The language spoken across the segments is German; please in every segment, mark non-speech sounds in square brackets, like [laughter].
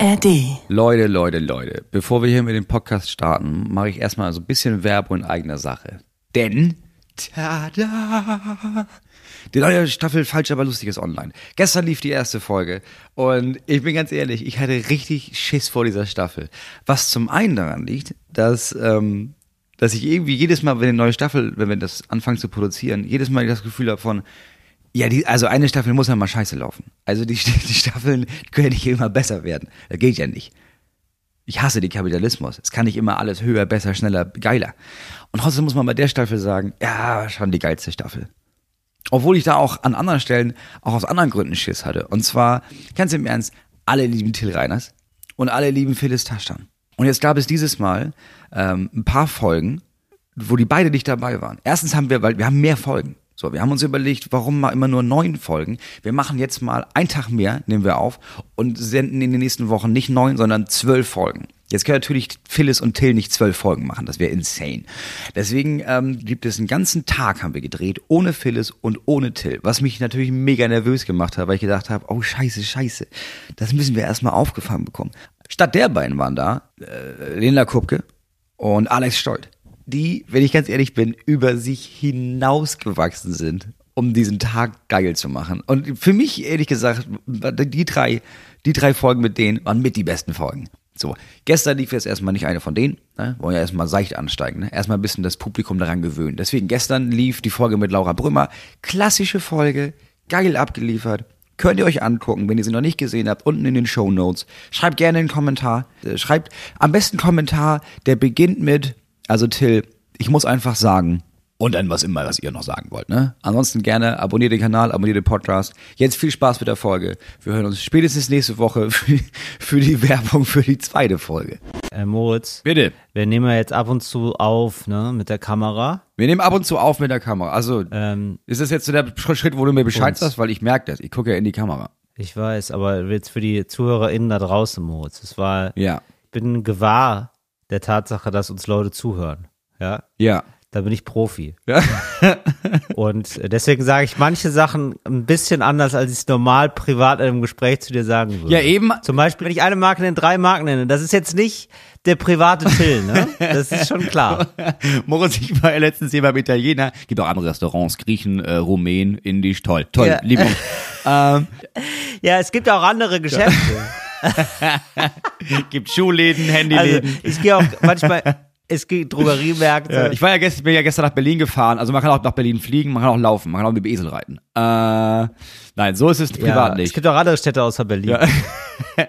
ARD. Leute, Leute, Leute, bevor wir hier mit dem Podcast starten, mache ich erstmal so ein bisschen Werbung in eigener Sache. Denn, tada, die neue Staffel Falsch, aber lustig ist online. Gestern lief die erste Folge und ich bin ganz ehrlich, ich hatte richtig Schiss vor dieser Staffel. Was zum einen daran liegt, dass, ähm, dass ich irgendwie jedes Mal, wenn eine neue Staffel, wenn wir das anfangen zu produzieren, jedes Mal das Gefühl habe von, ja, die, also eine Staffel muss ja mal scheiße laufen. Also die, [laughs] die Staffeln können ja nicht immer besser werden. Das geht ja nicht. Ich hasse den Kapitalismus. Es kann nicht immer alles höher, besser, schneller, geiler. Und trotzdem muss man bei der Staffel sagen, ja, schon die geilste Staffel. Obwohl ich da auch an anderen Stellen auch aus anderen Gründen Schiss hatte. Und zwar, ganz im Ernst, alle lieben Till Reiners und alle lieben Phyllis Taschtan. Und jetzt gab es dieses Mal ähm, ein paar Folgen, wo die beide nicht dabei waren. Erstens haben wir, weil wir haben mehr Folgen. So, wir haben uns überlegt, warum mal immer nur neun Folgen? Wir machen jetzt mal einen Tag mehr, nehmen wir auf und senden in den nächsten Wochen nicht neun, sondern zwölf Folgen. Jetzt können natürlich Phyllis und Till nicht zwölf Folgen machen, das wäre insane. Deswegen ähm, gibt es einen ganzen Tag haben wir gedreht, ohne Phyllis und ohne Till, was mich natürlich mega nervös gemacht hat, weil ich gedacht habe, oh scheiße, scheiße, das müssen wir erstmal aufgefangen bekommen. Statt der beiden waren da äh, Lena Kupke und Alex Stolt die, wenn ich ganz ehrlich bin, über sich hinausgewachsen sind, um diesen Tag geil zu machen. Und für mich, ehrlich gesagt, die drei, die drei Folgen mit denen waren mit die besten Folgen. So, gestern lief jetzt erstmal nicht eine von denen, ne? wollen ja erstmal seicht ansteigen, ne? erstmal ein bisschen das Publikum daran gewöhnen. Deswegen gestern lief die Folge mit Laura Brümmer, klassische Folge, geil abgeliefert, könnt ihr euch angucken, wenn ihr sie noch nicht gesehen habt, unten in den Show Notes. Schreibt gerne einen Kommentar, äh, schreibt am besten Kommentar, der beginnt mit also Till, ich muss einfach sagen, und dann was immer, was ihr noch sagen wollt. Ne? Ansonsten gerne abonniert den Kanal, abonniert den Podcast. Jetzt viel Spaß mit der Folge. Wir hören uns spätestens nächste Woche [laughs] für, für die Werbung für die zweite Folge. Äh, Moritz. Bitte. Wir nehmen ja jetzt ab und zu auf, ne, mit der Kamera. Wir nehmen ab und zu auf mit der Kamera. Also ähm, ist das jetzt so der Schritt, wo du mir Bescheid sagst, weil ich merke das. Ich gucke ja in die Kamera. Ich weiß, aber jetzt für die ZuhörerInnen da draußen, Moritz. Es war, ja. ich bin gewahr, der Tatsache, dass uns Leute zuhören. Ja. Ja. Da bin ich Profi. Ja. [laughs] und deswegen sage ich manche Sachen ein bisschen anders, als ich es normal privat in einem Gespräch zu dir sagen würde. Ja, eben. Zum Beispiel, wenn ich eine Marke nenne, drei Marken nenne, das ist jetzt nicht der private Till, ne? Das ist schon klar. [laughs] Moritz, ich war ja letztens hier beim Italiener. Gibt auch andere Restaurants, Griechen, äh, Rumänen, Indisch, toll, toll, ja. Liebung. [laughs] ähm. Ja, es gibt auch andere Geschäfte. [laughs] Gibt Schuhläden, Handyläden. Also, ich gehe auch manchmal, es gibt Drogeriemärkte. Ja, ich war ja gestern, bin ja gestern nach Berlin gefahren. Also man kann auch nach Berlin fliegen, man kann auch laufen, man kann auch mit dem Esel reiten. Äh, nein, so ist es privat ja, nicht. Es gibt auch andere Städte außer Berlin. Ja. [laughs]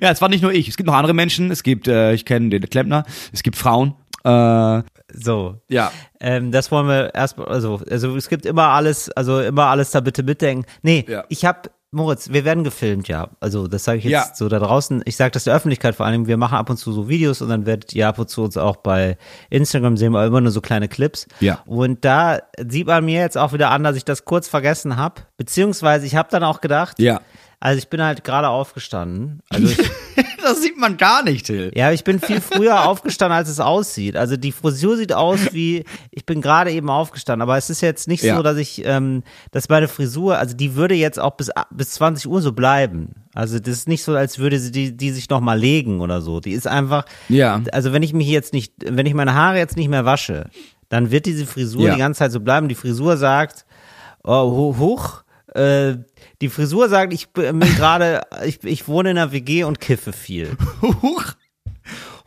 ja, es war nicht nur ich. Es gibt noch andere Menschen. Es gibt, äh, ich kenne den Klempner. Es gibt Frauen. Äh, so. Ja. Ähm, das wollen wir erstmal, also, also es gibt immer alles, also immer alles da bitte mitdenken. Nee, ja. ich habe Moritz, wir werden gefilmt, ja. Also das sage ich jetzt ja. so da draußen. Ich sage das der Öffentlichkeit vor allem. Wir machen ab und zu so Videos und dann werdet ihr ab und zu uns auch bei Instagram sehen, aber immer nur so kleine Clips. Ja. Und da sieht man mir jetzt auch wieder an, dass ich das kurz vergessen habe. Beziehungsweise ich habe dann auch gedacht, ja. Also ich bin halt gerade aufgestanden. Also ich, [laughs] [laughs] das sieht man gar nicht, Till. Ja, ich bin viel früher [laughs] aufgestanden, als es aussieht. Also die Frisur sieht aus wie, ich bin gerade eben aufgestanden. Aber es ist jetzt nicht ja. so, dass ich, ähm, dass meine Frisur, also die würde jetzt auch bis, bis 20 Uhr so bleiben. Also das ist nicht so, als würde sie die, die sich nochmal legen oder so. Die ist einfach, ja. also wenn ich mich jetzt nicht, wenn ich meine Haare jetzt nicht mehr wasche, dann wird diese Frisur ja. die ganze Zeit so bleiben. Die Frisur sagt, oh, hoch, äh, die Frisur sagt, ich bin gerade, ich, ich wohne in einer WG und kiffe viel. Huch.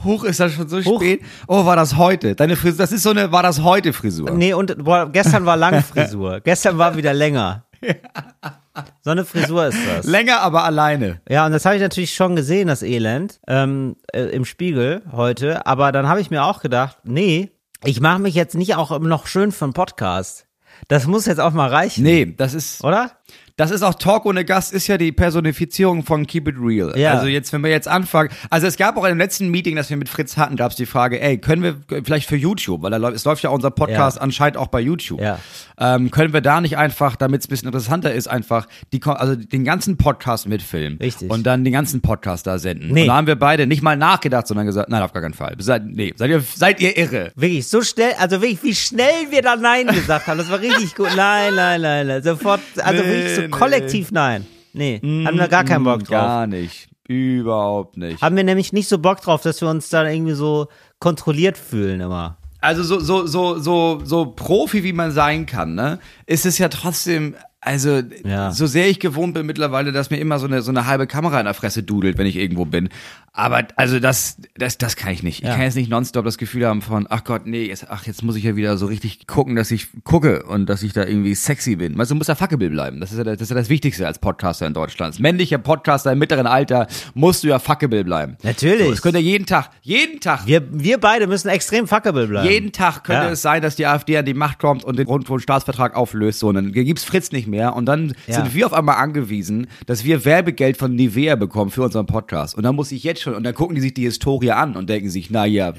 Huch, ist das schon so Huch. spät? Oh, war das heute? Deine Frisur, das ist so eine, war das heute Frisur? Nee, und boah, gestern war lange Frisur. [laughs] gestern war wieder länger. So eine Frisur ist das. Länger, aber alleine. Ja, und das habe ich natürlich schon gesehen, das Elend, ähm, äh, im Spiegel heute. Aber dann habe ich mir auch gedacht, nee, ich mache mich jetzt nicht auch noch schön für einen Podcast. Das muss jetzt auch mal reichen. Nee, das ist. Oder? Das ist auch Talk ohne Gast, ist ja die Personifizierung von Keep It Real. Ja. Also jetzt, wenn wir jetzt anfangen, also es gab auch im letzten Meeting, das wir mit Fritz hatten, gab es die Frage, ey, können wir vielleicht für YouTube, weil es läuft ja unser Podcast ja. anscheinend auch bei YouTube, ja. ähm, können wir da nicht einfach, damit es ein bisschen interessanter ist, einfach die, also den ganzen Podcast mitfilmen. Richtig. Und dann den ganzen Podcast da senden. Nee. Und da haben wir beide nicht mal nachgedacht, sondern gesagt, nein, auf gar keinen Fall. Seid, nee, seid ihr, seid ihr irre. Wirklich, so schnell, also wirklich, wie schnell wir da Nein gesagt haben, das war richtig gut. Nein, nein, nein, nein. Sofort, also nee, wirklich so kollektiv Nein. Nee, mm, haben wir gar keinen Bock drauf. Gar nicht. Überhaupt nicht. Haben wir nämlich nicht so Bock drauf, dass wir uns dann irgendwie so kontrolliert fühlen immer. Also so, so, so, so, so Profi, wie man sein kann, ne, ist es ja trotzdem also, ja. so sehr ich gewohnt bin mittlerweile, dass mir immer so eine, so eine halbe Kamera in der Fresse dudelt, wenn ich irgendwo bin. Aber, also, das, das, das kann ich nicht. Ja. Ich kann jetzt nicht nonstop das Gefühl haben von, ach Gott, nee, jetzt, ach, jetzt muss ich ja wieder so richtig gucken, dass ich gucke und dass ich da irgendwie sexy bin. Weißt du, muss ja fuckable bleiben. Das ist ja, das ist ja das Wichtigste als Podcaster in Deutschland. Als männlicher Podcaster im mittleren Alter musst du ja fuckable bleiben. Natürlich. So, es könnte jeden Tag, jeden Tag. Wir, wir beide müssen extrem fuckable bleiben. Jeden Tag könnte ja. es sein, dass die AfD an die Macht kommt und den Rundfunkstaatsvertrag auflöst, so, und dann gibt's Fritz nicht mehr und dann ja. sind wir auf einmal angewiesen, dass wir Werbegeld von Nivea bekommen für unseren Podcast. Und dann muss ich jetzt schon, und dann gucken die sich die Historie an und denken sich, na ja.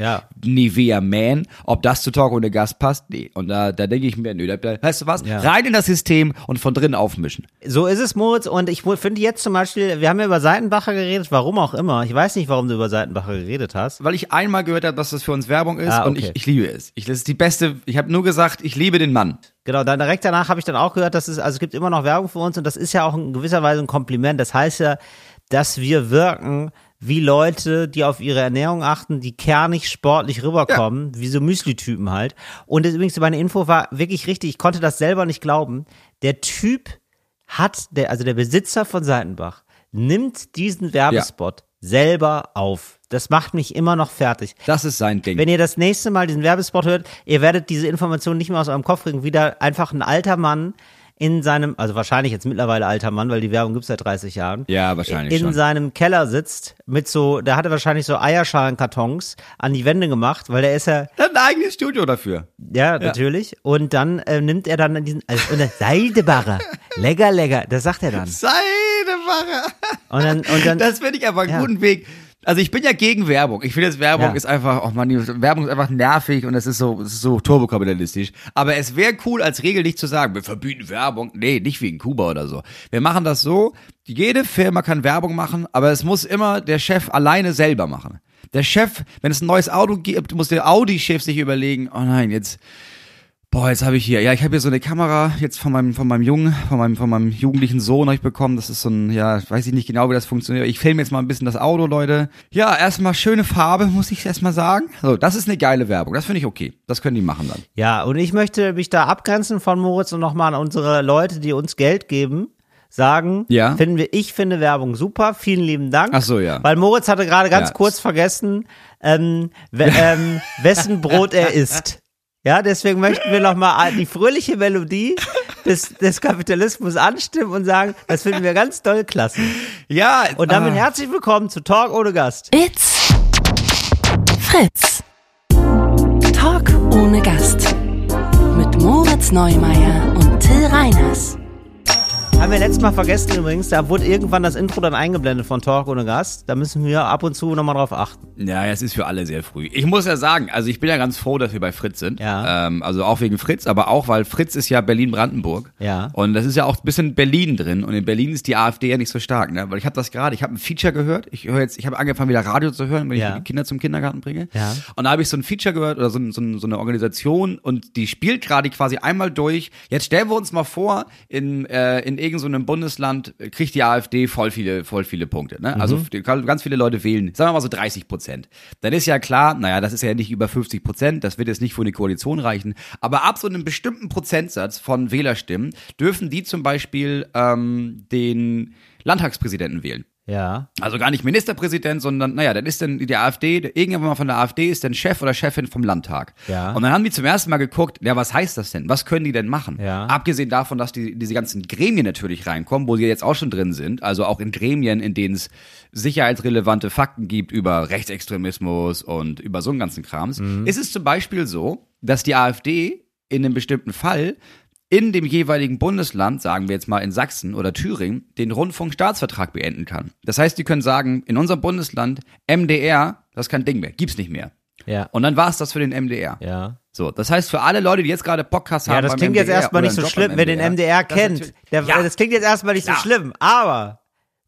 Nivea Man, ob das zu Talk ohne Gast passt? Nee. Und da, da denke ich mir, nö, da, weißt du was? Ja. Rein in das System und von drin aufmischen. So ist es, Moritz. Und ich finde jetzt zum Beispiel, wir haben ja über Seitenbacher geredet, warum auch immer. Ich weiß nicht, warum du über Seitenbacher geredet hast. Weil ich einmal gehört habe, dass das für uns Werbung ist ah, okay. und ich, ich liebe es. Ich, das ist die beste, ich habe nur gesagt, ich liebe den Mann. Genau, dann direkt danach habe ich dann auch gehört, dass es, also es gibt immer noch Werbung für uns und das ist ja auch in gewisser Weise ein Kompliment. Das heißt ja, dass wir wirken wie Leute, die auf ihre Ernährung achten, die kernig sportlich rüberkommen, ja. wie so Müsli-Typen halt. Und übrigens, meine Info war wirklich richtig, ich konnte das selber nicht glauben. Der Typ hat, der, also der Besitzer von Seitenbach, nimmt diesen Werbespot ja. selber auf. Das macht mich immer noch fertig. Das ist sein Ding. Wenn ihr das nächste Mal diesen Werbespot hört, ihr werdet diese Information nicht mehr aus eurem Kopf kriegen. Wieder einfach ein alter Mann in seinem, also wahrscheinlich jetzt mittlerweile alter Mann, weil die Werbung gibt's seit 30 Jahren. Ja, wahrscheinlich In schon. seinem Keller sitzt mit so, der hatte wahrscheinlich so Eierschalenkartons an die Wände gemacht, weil der ist ja. Der hat ein eigenes Studio dafür. Ja, ja. natürlich. Und dann äh, nimmt er dann diesen, also, und dann Seidebacher. [laughs] lecker, lecker. Das sagt er dann. Seidebacher. Und dann, und dann. Das finde ich aber einen ja. guten Weg also ich bin ja gegen Werbung. Ich finde jetzt Werbung ja. ist einfach, oh man, Werbung ist einfach nervig und es ist so, es ist so turbokapitalistisch. Aber es wäre cool, als Regel nicht zu sagen, wir verbieten Werbung. Nee, nicht wegen Kuba oder so. Wir machen das so, jede Firma kann Werbung machen, aber es muss immer der Chef alleine selber machen. Der Chef, wenn es ein neues Auto gibt, muss der Audi-Chef sich überlegen, oh nein, jetzt Boah, jetzt habe ich hier, ja, ich habe hier so eine Kamera jetzt von meinem, von meinem Jungen, von meinem, von meinem jugendlichen Sohn habe ich bekommen. Das ist so ein, ja, weiß ich nicht genau, wie das funktioniert. Ich filme jetzt mal ein bisschen das Auto, Leute. Ja, erstmal schöne Farbe, muss ich erstmal sagen. So, das ist eine geile Werbung. Das finde ich okay. Das können die machen dann. Ja, und ich möchte mich da abgrenzen von Moritz und nochmal an unsere Leute, die uns Geld geben sagen, ja. finden wir, ich finde Werbung super, vielen lieben Dank. Ach so, ja. Weil Moritz hatte gerade ganz ja. kurz vergessen, ähm, [laughs] ähm, wessen Brot er isst. Ja, deswegen möchten wir nochmal die fröhliche Melodie des, des Kapitalismus anstimmen und sagen, das finden wir ganz toll klasse. Ja. Und damit ah. herzlich willkommen zu Talk ohne Gast. It's Fritz. Talk ohne Gast. Mit Moritz Neumeier und Till Reiners. Haben wir letztes Mal vergessen übrigens, da wurde irgendwann das Intro dann eingeblendet von Talk ohne Gast. Da müssen wir ab und zu nochmal drauf achten. Ja, es ist für alle sehr früh. Ich muss ja sagen, also ich bin ja ganz froh, dass wir bei Fritz sind. Ja. Ähm, also auch wegen Fritz, aber auch, weil Fritz ist ja Berlin-Brandenburg. Ja. Und das ist ja auch ein bisschen Berlin drin. Und in Berlin ist die AfD ja nicht so stark, ne? Weil ich habe das gerade, ich habe ein Feature gehört. Ich höre jetzt, ich habe angefangen wieder Radio zu hören, wenn ja. ich die Kinder zum Kindergarten bringe. Ja. Und da habe ich so ein Feature gehört oder so, so, so eine Organisation und die spielt gerade quasi einmal durch. Jetzt stellen wir uns mal vor, in, äh, in irgendeinem so Bundesland Deutschland kriegt die AfD voll viele, voll viele Punkte. Ne? Also mhm. ganz viele Leute wählen, sagen wir mal so 30 Prozent. Dann ist ja klar, naja, das ist ja nicht über 50 Prozent, das wird jetzt nicht für eine Koalition reichen. Aber ab so einem bestimmten Prozentsatz von Wählerstimmen dürfen die zum Beispiel ähm, den Landtagspräsidenten wählen. Ja. Also gar nicht Ministerpräsident, sondern, naja, dann ist dann die AfD, irgendjemand mal von der AfD ist dann Chef oder Chefin vom Landtag. Ja. Und dann haben die zum ersten Mal geguckt, ja, was heißt das denn? Was können die denn machen? Ja. Abgesehen davon, dass die, diese ganzen Gremien natürlich reinkommen, wo sie jetzt auch schon drin sind, also auch in Gremien, in denen es sicherheitsrelevante Fakten gibt über Rechtsextremismus und über so einen ganzen Krams, mhm. ist es zum Beispiel so, dass die AfD in einem bestimmten Fall in dem jeweiligen Bundesland, sagen wir jetzt mal in Sachsen oder Thüringen, den Rundfunkstaatsvertrag beenden kann. Das heißt, die können sagen, in unserem Bundesland MDR, das ist kein Ding mehr, gibt's nicht mehr. Ja. Und dann war es das für den MDR. Ja. So, das heißt für alle Leute, die jetzt gerade Podcasts haben. Ja, das klingt MDR jetzt erstmal nicht so schlimm, wenn den MDR kennt. Das, ja. das klingt jetzt erstmal nicht so ja. schlimm, aber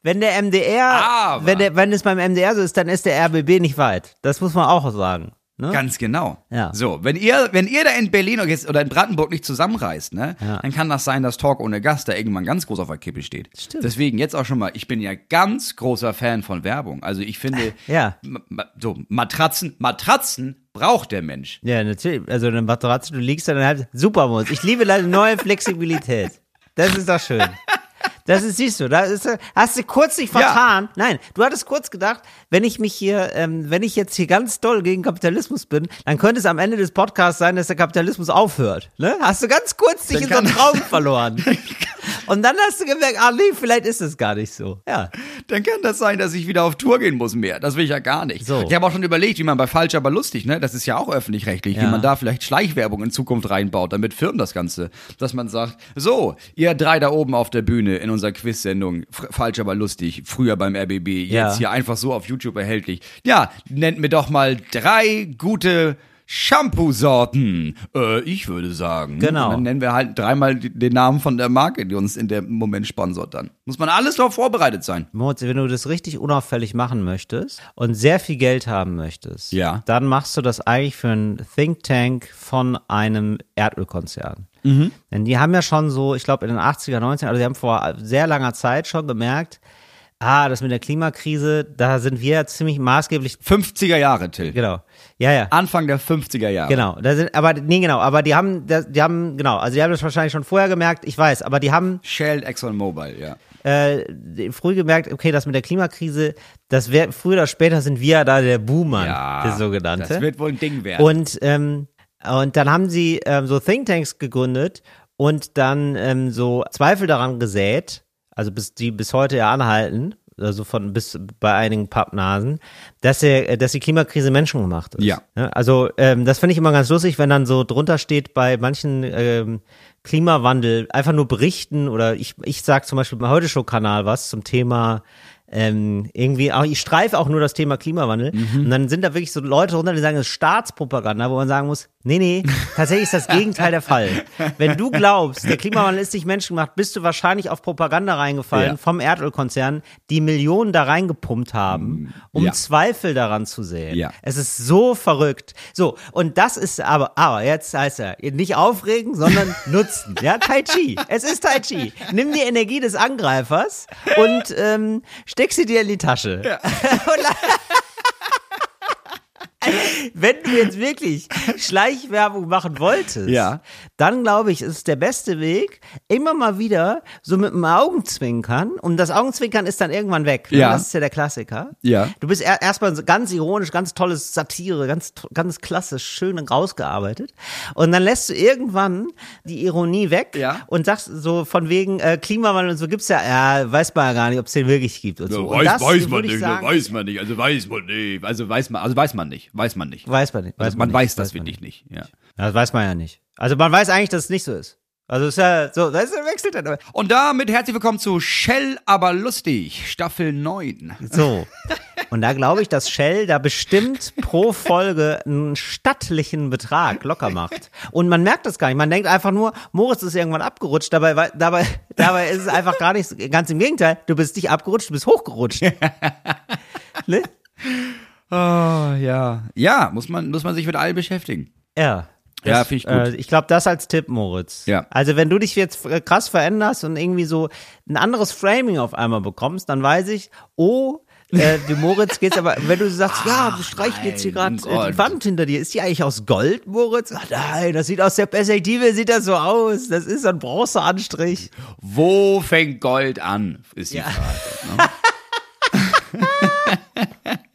wenn der MDR, aber. wenn der, wenn es beim MDR so ist, dann ist der RBB nicht weit. Das muss man auch sagen. Ne? Ganz genau. Ja. So, wenn ihr, wenn ihr da in Berlin oder in Brandenburg nicht zusammenreist, ne, Ja. dann kann das sein, dass Talk ohne Gast da irgendwann ganz groß auf der Kippe steht. Stimmt. Deswegen jetzt auch schon mal, ich bin ja ganz großer Fan von Werbung. Also ich finde, [laughs] Ja. so Matratzen, Matratzen braucht der Mensch. Ja, natürlich. Also eine Matratze, du liegst dann halt super Moritz. Ich liebe deine neue Flexibilität. Das ist doch schön. [laughs] Das ist, siehst du, da ist, hast du kurz dich vertan. Nein, du hattest kurz gedacht, wenn ich mich hier, ähm, wenn ich jetzt hier ganz doll gegen Kapitalismus bin, dann könnte es am Ende des Podcasts sein, dass der Kapitalismus aufhört. Ne? Hast du ganz kurz dich Dann in so einen Traum verloren. [laughs] Und dann hast du gemerkt, ah nee, vielleicht ist es gar nicht so. Ja. Dann kann das sein, dass ich wieder auf Tour gehen muss mehr. Das will ich ja gar nicht. So. Ich habe auch schon überlegt, wie man bei Falsch aber lustig, ne? Das ist ja auch öffentlich-rechtlich, wie Ja. man da vielleicht Schleichwerbung in Zukunft reinbaut, damit Firmen das Ganze, dass man sagt, so, ihr drei da oben auf der Bühne in unserer Quiz-Sendung, Falsch aber lustig, früher beim RBB, jetzt Ja. hier einfach so auf YouTube erhältlich. Ja, nennt mir doch mal drei gute Shampoo-Sorten. Äh, ich würde sagen. Genau. Dann nennen wir halt dreimal den Namen von der Marke, die uns in dem Moment sponsort dann. Muss man alles darauf vorbereitet sein. Moritz, wenn du das richtig unauffällig machen möchtest und sehr viel Geld haben möchtest, Ja. dann machst du das eigentlich für einen Think Tank von einem Erdölkonzern. Denn die haben ja schon so, ich glaube in den 80er, 90er, also die haben vor sehr langer Zeit schon gemerkt, ah, das mit der Klimakrise, da sind wir ja ziemlich maßgeblich, 50er Jahre, Till. genau, ja, ja. Anfang der 50er Jahre. Genau, da sind, aber nee, genau, aber die haben, die haben, genau, also die haben das wahrscheinlich schon vorher gemerkt, ich weiß, aber die haben Shell, ExxonMobil, ja. äh, früh gemerkt, okay, das mit der Klimakrise, das wär, früher oder später sind wir ja da der Boomer, der sogenannte. Das wird wohl ein Ding werden. und, ähm, und dann haben sie ähm, so Thinktanks gegründet und dann ähm, so Zweifel daran gesät, also bis die bis heute ja anhalten, also von bis bei einigen Pappnasen, dass der, dass die Klimakrise menschengemacht ist. Ja. Also ähm, das finde ich immer ganz lustig, wenn dann so drunter steht bei manchen ähm, Klimawandel einfach nur berichten oder ich ich sag zum Beispiel beim Heute Show Kanal was zum Thema ähm, irgendwie, auch, ich streife auch nur das Thema Klimawandel. Und dann sind da wirklich so Leute drunter, die sagen, das ist Staatspropaganda, wo man sagen muss, nee, nee, tatsächlich ist das Gegenteil der Fall. Wenn du glaubst, der Klimawandel ist nicht menschengemacht, bist du wahrscheinlich auf Propaganda reingefallen Ja. vom Erdölkonzern, die Millionen da reingepumpt haben, um Ja. Zweifel daran zu sehen. Ja. Es ist so verrückt. So, und das ist aber, aber jetzt heißt er, nicht aufregen, sondern [laughs] nutzen. Ja, Tai Chi. Es ist Tai Chi. Nimm die Energie des Angreifers und ähm, steck sie dir in die Tasche. La- [laughs] [laughs] [laughs] Wenn du jetzt wirklich Schleichwerbung machen wolltest, Ja. dann glaube ich, ist es der beste Weg, immer mal wieder so mit dem Augenzwinkern, und das Augenzwinkern ist dann irgendwann weg. ne? Ja. Das ist ja der Klassiker. Ja. Du bist er, erstmal ganz ironisch, ganz tolles Satire, ganz, ganz klassisch, schön rausgearbeitet. Und dann lässt du irgendwann die Ironie weg Ja. und sagst so von wegen äh, Klimawandel und so gibt's ja, ja, weiß man ja gar nicht, ob es den wirklich gibt und so. und das würde ich sagen, weiß man nicht, also weiß man nicht, also weiß man, also weiß man nicht, weiß man nicht. weiß man nicht. Weiß Also man nicht, weiß das man wirklich nicht, ja. Das weiß man ja nicht. Also man weiß eigentlich, dass es nicht so ist. Also ist ja so, das wechselt dann. Und damit herzlich willkommen zu Shell aber lustig, Staffel 9. So. [laughs] Und da glaube ich, dass Shell da bestimmt pro Folge einen stattlichen Betrag locker macht. Und man merkt das gar nicht. Man denkt einfach nur, Moritz ist irgendwann abgerutscht. Dabei, dabei, dabei ist es einfach gar nicht, ganz im Gegenteil. Du bist nicht abgerutscht, du bist hochgerutscht. [laughs] ne? Oh, ja. Ja, muss man, muss man sich mit all beschäftigen. Ja. Ja, Das, finde ich gut. Äh, ich glaube, das als Tipp, Moritz. Ja. Also, wenn du dich jetzt äh, krass veränderst und irgendwie so ein anderes Framing auf einmal bekommst, dann weiß ich, oh, äh, wie Moritz geht's aber, [laughs] wenn du sagst, ja, wir streichen jetzt hier gerade äh, die. Wand hinter dir, ist die eigentlich aus Gold, Moritz? Ach nein, das sieht aus der Perspektive, sieht das so aus. Das ist ein Bronzeanstrich. Wo fängt Gold an, ist die Ja. Frage. Ne? [laughs]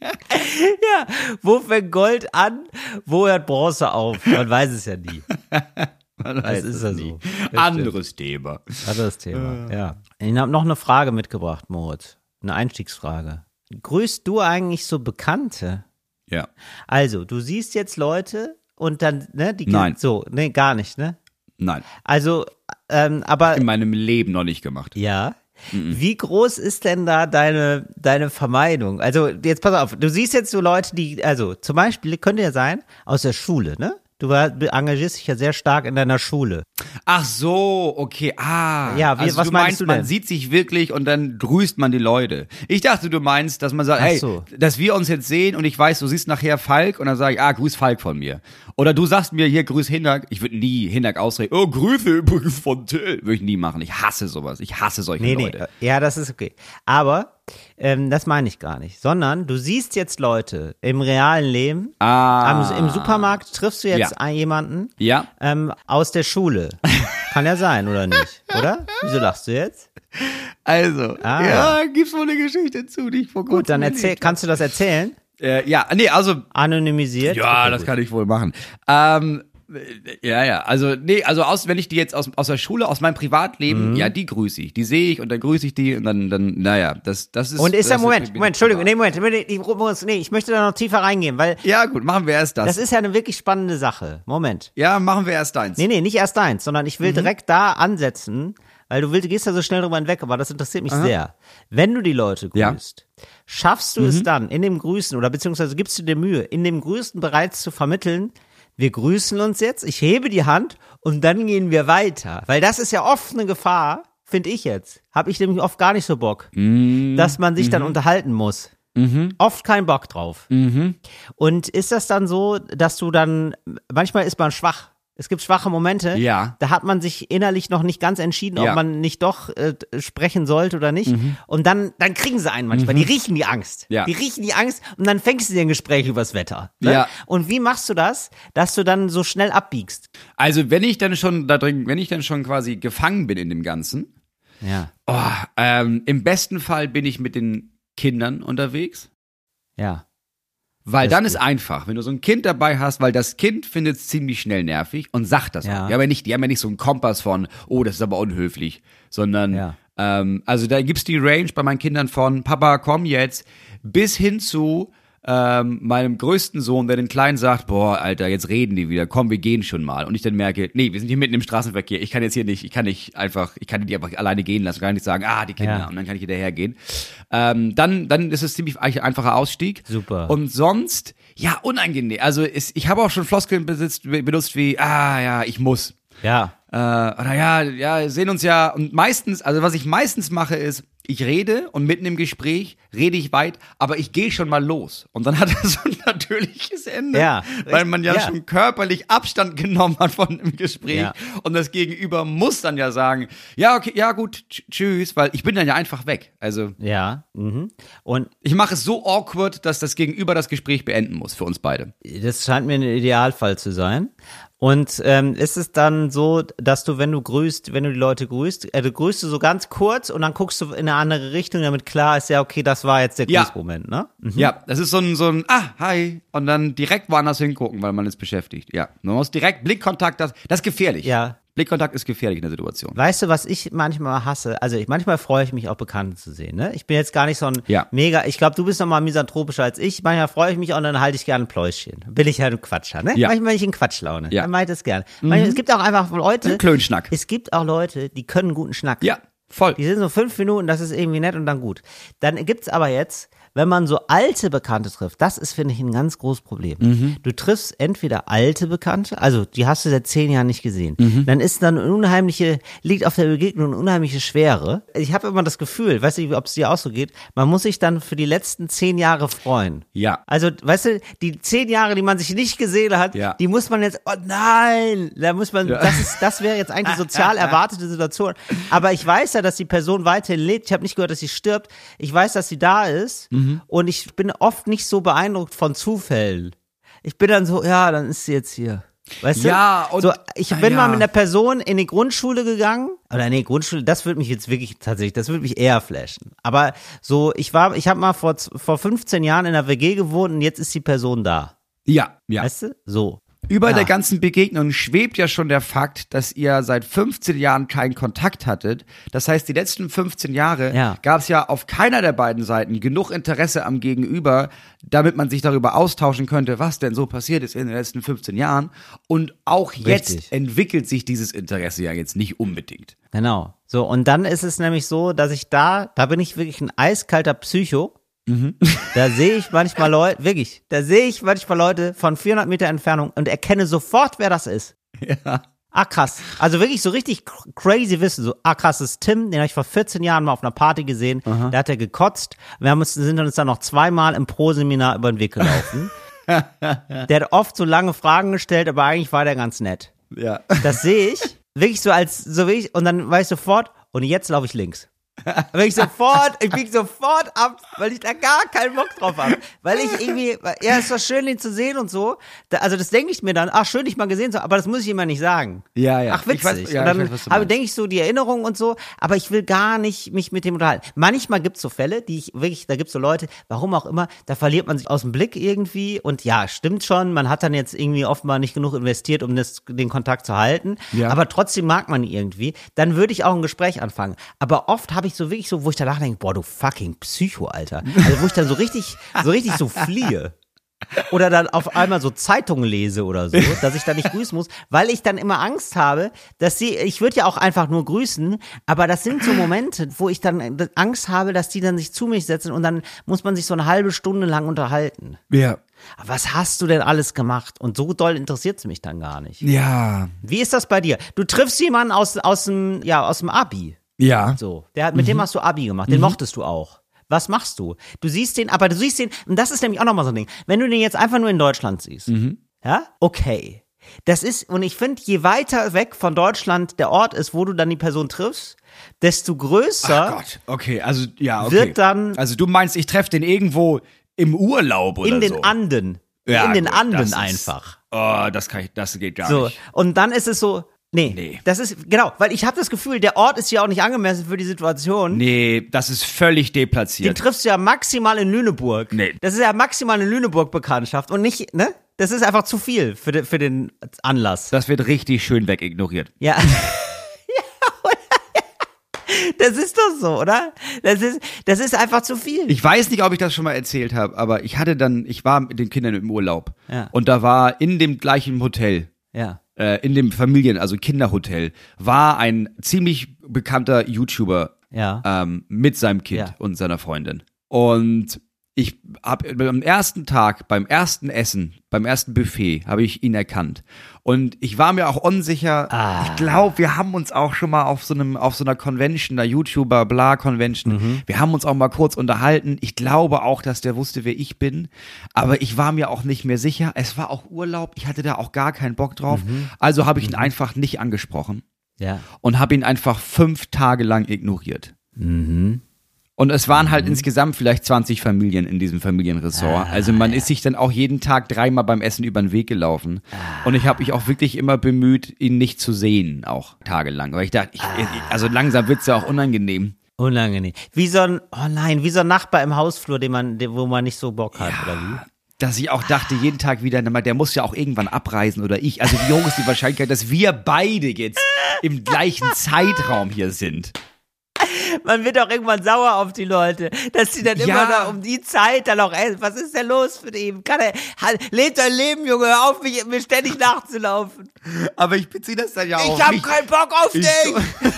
[laughs] Ja, wo fängt Gold an? Wo hört Bronze auf? Man weiß es ja nie. [laughs] Man Das weiß ist es ja nie. so. Das stimmt. Anderes Thema. Anderes Thema, ja. Ich habe noch eine Frage mitgebracht, Moritz. Eine Einstiegsfrage. Grüßt du eigentlich so Bekannte? Ja. Also, du siehst jetzt Leute und dann, ne, die Nein. so, ne, gar nicht, ne? Nein. Also, ähm, aber In meinem Leben noch nicht gemacht. ja. Wie groß ist denn da deine, deine Vermeidung? Also, jetzt pass auf, du siehst jetzt so Leute, die, also, zum Beispiel, könnte ja sein, aus der Schule, ne? Du war- engagierst dich ja sehr stark in deiner Schule. Ach so, okay. Ah. Ja, wie- also was du meinst meinst, du man denn? sieht sich wirklich und dann grüßt man die Leute. Ich dachte, du meinst, dass man sagt, Ach hey, so. dass wir uns jetzt sehen und ich weiß, du siehst nachher Falk und dann sage ich, ah, grüß Falk von mir. Oder du sagst mir hier, grüß Hinak. Ich würde nie Hinak ausreden. Oh, Grüße übrigens von Till. Würde ich nie machen. Ich hasse sowas. Ich hasse solche Nee, Leute. nee, ja, das ist okay. Aber ähm, das meine ich gar nicht. Sondern du siehst jetzt Leute im realen Leben. Ah. Am, Im Supermarkt triffst du jetzt Ja. jemanden Ja. ähm, aus der Schule. [laughs] Kann ja sein, oder nicht? Oder? Wieso lachst du jetzt? Also, Ah. ja, gibt's wohl eine Geschichte zu, die ich vor kurzem Gut, dann erzähl, kannst du das erzählen? Äh, ja, nee, also Anonymisiert? Ja, Okay, das gut. kann ich wohl machen. Ähm, äh, ja, ja, also nee, also aus, wenn ich die jetzt aus, aus der Schule, aus meinem Privatleben, Mhm. ja, die grüße ich, die sehe ich und dann grüße ich die und dann, dann, naja, das, das ist. Und ist der Moment, Moment, Entschuldigung, nee, Moment, ich nee, ich möchte da noch tiefer reingehen, weil Ja, gut, machen wir erst das. das ist ja eine wirklich spannende Sache. Moment. ja, machen wir erst deins. Nee, nee, nicht erst eins, sondern ich will Mhm. direkt da ansetzen, weil du willst, du gehst da so schnell drüber hinweg, aber das interessiert mich sehr. Wenn du die Leute Ja. grüßt, schaffst du Mhm. es dann in dem Grüßen oder beziehungsweise gibst du dir Mühe, in dem Grüßen bereits zu vermitteln, wir grüßen uns jetzt, ich hebe die Hand und dann gehen wir weiter. Weil das ist ja oft eine Gefahr, finde ich jetzt. Habe ich nämlich oft gar nicht so Bock, Mhm. dass man sich dann unterhalten muss. Oft keinen Bock drauf. Mhm. Und ist das dann so, dass du dann, manchmal ist man schwach. Es gibt schwache Momente. Ja. Da hat man sich innerlich noch nicht ganz entschieden, ob Ja. man nicht doch äh, sprechen sollte oder nicht. Und dann, dann kriegen sie einen manchmal. Die riechen die Angst. Ja. Die riechen die Angst und dann fängst du dir ein Gespräch übers Wetter. Ne? Ja. Und wie machst du das, dass du dann so schnell abbiegst? Also, wenn ich dann schon da drin, wenn ich dann schon quasi gefangen bin in dem Ganzen, Ja. oh, ähm, im besten Fall bin ich mit den Kindern unterwegs. Ja. Weil Das dann ist ist einfach, wenn du so ein Kind dabei hast, weil das Kind findet es ziemlich schnell nervig und sagt das Ja. auch. Die haben, ja nicht, die haben ja nicht so einen Kompass von, oh, das ist aber unhöflich, sondern, Ja. ähm, also da gibt's die Range bei meinen Kindern von, Papa, komm jetzt, bis hin zu ähm, meinem größten Sohn, der den Kleinen sagt, boah, Alter, jetzt reden die wieder, komm, wir gehen schon mal. Und ich dann merke, nee, wir sind hier mitten im Straßenverkehr, ich kann jetzt hier nicht, ich kann nicht einfach, ich kann die einfach alleine gehen lassen, kann nicht sagen, ah, die Kinder, Ja. und dann kann ich hinterhergehen. Ähm, dann, dann ist es ziemlich ein einfacher Ausstieg. Super. Und sonst, ja, unangenehm. Also es, ich habe auch schon Floskeln besitzt, benutzt wie, ah ja, ich muss. Ja. Äh, oder ja, ja, sehen uns ja. Und meistens, also was ich meistens mache, ist, ich rede und mitten im Gespräch rede ich weit, aber ich gehe schon mal los. Und dann hat er [laughs] so ein natürliches Ende, Ja, weil man ja, ja. schon körperlich Abstand [laughs] genommen hat von dem Gespräch. Ja. Und das Gegenüber muss dann ja sagen, ja, okay, ja gut, tsch- tschüss, weil ich bin dann ja einfach weg. Also Ja. Mhm. Und ich mache es so awkward, dass das Gegenüber das Gespräch beenden muss für uns beide. Das scheint mir ein Idealfall zu sein. Und ähm, ist es dann so, dass du, wenn du grüßt, wenn du die Leute grüßt, äh, du grüßt du so ganz kurz und dann guckst du in eine andere Richtung, damit klar ist, ja, okay, das war jetzt der Ja. Grüßmoment, ne? Mhm. Ja, das ist so ein, so ein, ah, hi, und dann direkt woanders hingucken, weil man ist beschäftigt. Ja, man muss direkt Blickkontakt, das, das ist gefährlich. Ja. Blickkontakt ist gefährlich in der Situation. Weißt du, was ich manchmal hasse? Also ich, manchmal freue ich mich auch Bekannte zu sehen. Ne? Ich bin jetzt gar nicht so ein Ja. mega. Ich glaube, du bist noch mal misanthropischer als ich. Manchmal freue ich mich auch und dann halte ich gerne ein Pläuschen. Bin ich halt ein Quatscher. Ne? Ja. Manchmal bin ich in Quatschlaune. Ja. Dann mache ich das gerne. Manchmal, es gibt auch einfach Leute. Ein Klönschnack. Es gibt auch Leute, die können guten Schnack. Ja, voll. Die sind so fünf Minuten, das ist irgendwie nett und dann gut. Dann gibt's aber jetzt, wenn man so alte Bekannte trifft, das ist, finde ich, ein ganz großes Problem. Mhm. Du triffst entweder alte Bekannte, also die hast du seit zehn Jahren nicht gesehen. Mhm. Dann ist dann eine unheimliche, liegt auf der Begegnung eine unheimliche Schwere. Ich habe immer das Gefühl, weiß nicht, ob es dir auch so geht, man muss sich dann für die letzten zehn Jahre freuen. Ja. Also, weißt du, die zehn Jahre, die man sich nicht gesehen hat, Ja. die muss man jetzt, oh nein, da muss man, das ist, das wäre jetzt eigentlich sozial erwartete Situation. Aber ich weiß ja, dass die Person weiterhin lebt. Ich habe nicht gehört, dass sie stirbt. Ich weiß, dass sie da ist. Mhm. Und ich bin oft nicht so beeindruckt von Zufällen. Ich bin dann so, ja, dann ist sie jetzt hier. Weißt Ja, du? und- so, ich bin ja. mal mit einer Person in die Grundschule gegangen. Oder nee, Grundschule, das würde mich jetzt wirklich tatsächlich, das würde mich eher flashen. Aber so, ich war, ich habe mal vor, vor 15 Jahren in einer WG gewohnt und jetzt ist die Person da. Ja, ja. Weißt du? So. Über Ja. der ganzen Begegnung schwebt ja schon der Fakt, dass ihr seit 15 Jahren keinen Kontakt hattet. Das heißt, die letzten 15 Jahre Ja. gab es ja auf keiner der beiden Seiten genug Interesse am Gegenüber, damit man sich darüber austauschen könnte, was denn so passiert ist in den letzten 15 Jahren. Und auch jetzt Richtig. entwickelt sich dieses Interesse ja jetzt nicht unbedingt. Genau. So, und dann ist es nämlich so, dass ich da, da bin ich wirklich ein eiskalter Psycho. Da sehe ich manchmal Leute, wirklich, da sehe ich manchmal Leute von 400 Meter Entfernung und erkenne sofort, wer das ist. Ja. Ah, krass. Also wirklich so richtig cr- crazy Wissen. So, ah, krass, das ist Tim, den habe ich vor 14 Jahren mal auf einer Party gesehen. Da hat er gekotzt. Wir haben uns, sind uns dann noch zweimal im Pro-Seminar über den Weg gelaufen. [laughs] der hat oft so lange Fragen gestellt, aber eigentlich war der ganz nett. Ja. Das sehe ich. Wirklich so als, so wirklich, und dann weiß ich sofort, und jetzt laufe ich links. [laughs] Wirklich sofort, ich bieg sofort ab, weil ich da gar keinen Bock drauf habe. Weil ich irgendwie, ja, ist doch schön, den zu sehen und so. Da, also das denke ich mir dann, ach, schön, dich mal gesehen zu haben, aber das muss ich immer nicht sagen. Ja, ja. Ach, witzig. Ich weiß- ja, und dann ich meinst. denke ich so die Erinnerung und so, aber ich will gar nicht mich mit dem unterhalten. Manchmal gibt's so Fälle, die ich wirklich, da gibt's so Leute, warum auch immer, da verliert man sich aus dem Blick irgendwie und ja, stimmt schon, man hat dann jetzt irgendwie offenbar nicht genug investiert, um das, den Kontakt zu halten, Ja. aber trotzdem mag man ihn irgendwie, dann würde ich auch ein Gespräch anfangen. Aber oft habe ich so wirklich so, wo ich danach denke, boah, du fucking Psycho, Alter. Also wo ich dann so richtig, so richtig so fliehe. Oder dann auf einmal so Zeitungen lese oder so, dass ich da nicht grüßen muss, weil ich dann immer Angst habe, dass sie, ich würde ja auch einfach nur grüßen, aber das sind so Momente, wo ich dann Angst habe, dass die dann sich zu mir setzen und dann muss man sich so eine halbe Stunde lang unterhalten. Ja. Was hast du denn alles gemacht? Und so doll interessiert es mich dann gar nicht. Ja. Wie ist das bei dir? Du triffst jemanden aus, aus dem, ja, aus dem Abi. Ja. So, der hat, mit dem hast du Abi gemacht, den mochtest du auch. Was machst du? Du siehst den, aber du siehst den, und das ist nämlich auch nochmal so ein Ding. Wenn du den jetzt einfach nur in Deutschland siehst, ja, okay. Das ist, und ich finde, je weiter weg von Deutschland der Ort ist, wo du dann die Person triffst, desto größer. Ach Gott, okay, also ja, okay. Wird dann- also du meinst, ich treffe den irgendwo im Urlaub oder in den so. Anden. Ja, in den gut, Anden das ist- einfach. Oh, das kann ich, das geht gar So. nicht. Und dann ist es so, nee, Nee. das ist, genau, weil ich habe das Gefühl, der Ort ist ja auch nicht angemessen für die Situation. Nee, das ist völlig Den deplatziert. triffst du ja maximal in Lüneburg. Nee. Das ist ja maximal eine Lüneburg-Bekanntschaft und nicht, ne? Das ist einfach zu viel für, de, für den Anlass. Das wird richtig schön wegignoriert. Ja. [laughs] [laughs] Das ist doch so, oder? Das ist, das ist einfach zu viel. Ich weiß nicht, ob ich das schon mal erzählt habe, aber ich hatte dann, ich war mit den Kindern im Urlaub Ja. und da war in dem gleichen Hotel, ja. Äh, in dem Familien, also Kinderhotel, war ein ziemlich bekannter YouTuber Ja. ähm, mit seinem Kind Ja. und seiner Freundin. Und ich habe am ersten Tag, beim ersten Essen, beim ersten Buffet, habe ich ihn erkannt. Und ich war mir auch unsicher. Ah. Ich glaube, wir haben uns auch schon mal auf so einem, auf so einer Convention, einer YouTuber, bla Convention, Mhm. wir haben uns auch mal kurz unterhalten. Ich glaube auch, dass der wusste, wer ich bin. Aber ich war mir auch nicht mehr sicher. Es war auch Urlaub. Ich hatte da auch gar keinen Bock drauf. Mhm. Also habe ich ihn einfach nicht angesprochen Ja. und habe ihn einfach fünf Tage lang ignoriert. Mhm. Und es waren halt insgesamt vielleicht 20 Familien in diesem Familienressort. also man ist sich dann auch jeden Tag dreimal beim Essen über den Weg gelaufen. Und ich habe mich auch wirklich immer bemüht, ihn nicht zu sehen, auch tagelang. Weil ich dachte, ich, also langsam wird's ja auch unangenehm. Unangenehm. Wie so ein, oh nein, wie so ein Nachbar im Hausflur, den man, wo man nicht so Bock hat, oder wie? Dass ich auch dachte, jeden Tag wieder, der muss ja auch irgendwann abreisen oder ich. Also wie hoch ist die Wahrscheinlichkeit, dass wir beide jetzt im gleichen Zeitraum hier sind? Man wird auch irgendwann sauer auf die Leute, dass sie dann Ja. immer da um die Zeit dann auch, ey, was ist denn los mit ihm? Kann er, halt, lebt dein Leben, Junge, hör auf, mich, mir ständig nachzulaufen. Aber ich beziehe das dann ja auch Ich hab nicht. keinen Bock auf Ich- dich! [laughs]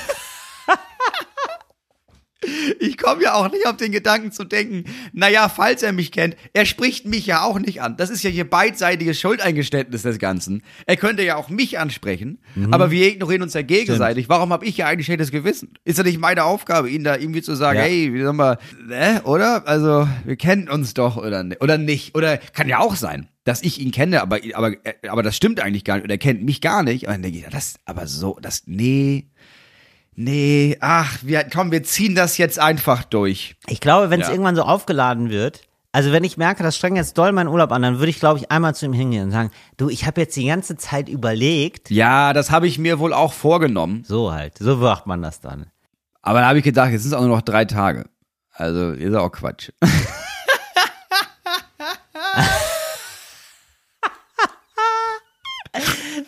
Ich komme ja auch nicht auf den Gedanken zu denken, naja, falls er mich kennt, er spricht mich ja auch nicht an. Das ist ja hier beidseitiges Schuldeingeständnis des Ganzen. Er könnte ja auch mich ansprechen, aber wir ignorieren uns ja gegenseitig. Warum habe ich ja eigentlich schlechtes Gewissen? Ist ja nicht meine Aufgabe, ihn da irgendwie zu sagen, Ja. hey, wie sagen wir, ne, oder? Also, wir kennen uns doch oder, oder nicht. Oder kann ja auch sein, dass ich ihn kenne, aber, aber, aber das stimmt eigentlich gar nicht. Oder er kennt mich gar nicht. Und dann denke ich, das, aber so, das, nee. Nee, ach, wir, komm, wir ziehen das jetzt einfach durch. Ich glaube, wenn es Ja. irgendwann so aufgeladen wird, also wenn ich merke, das strengt jetzt doll meinen Urlaub an, dann würde ich, glaube ich, einmal zu ihm hingehen und sagen, du, ich habe jetzt die ganze Zeit überlegt, Ja, das habe ich mir wohl auch vorgenommen. so halt, so macht man das dann. Aber da habe ich gedacht, jetzt sind es auch nur noch drei Tage. Also, ist auch Quatsch. [laughs]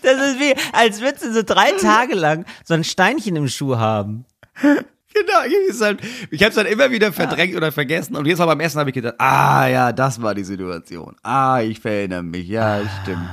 Das ist wie, als würdest du so drei Tage lang so ein Steinchen im Schuh haben. genau, ich, habe es dann immer wieder verdrängt oder vergessen. Und jetzt mal beim Essen habe ich gedacht, ah ja, das war die Situation. Ah, ich erinnere mich. Ja, stimmt.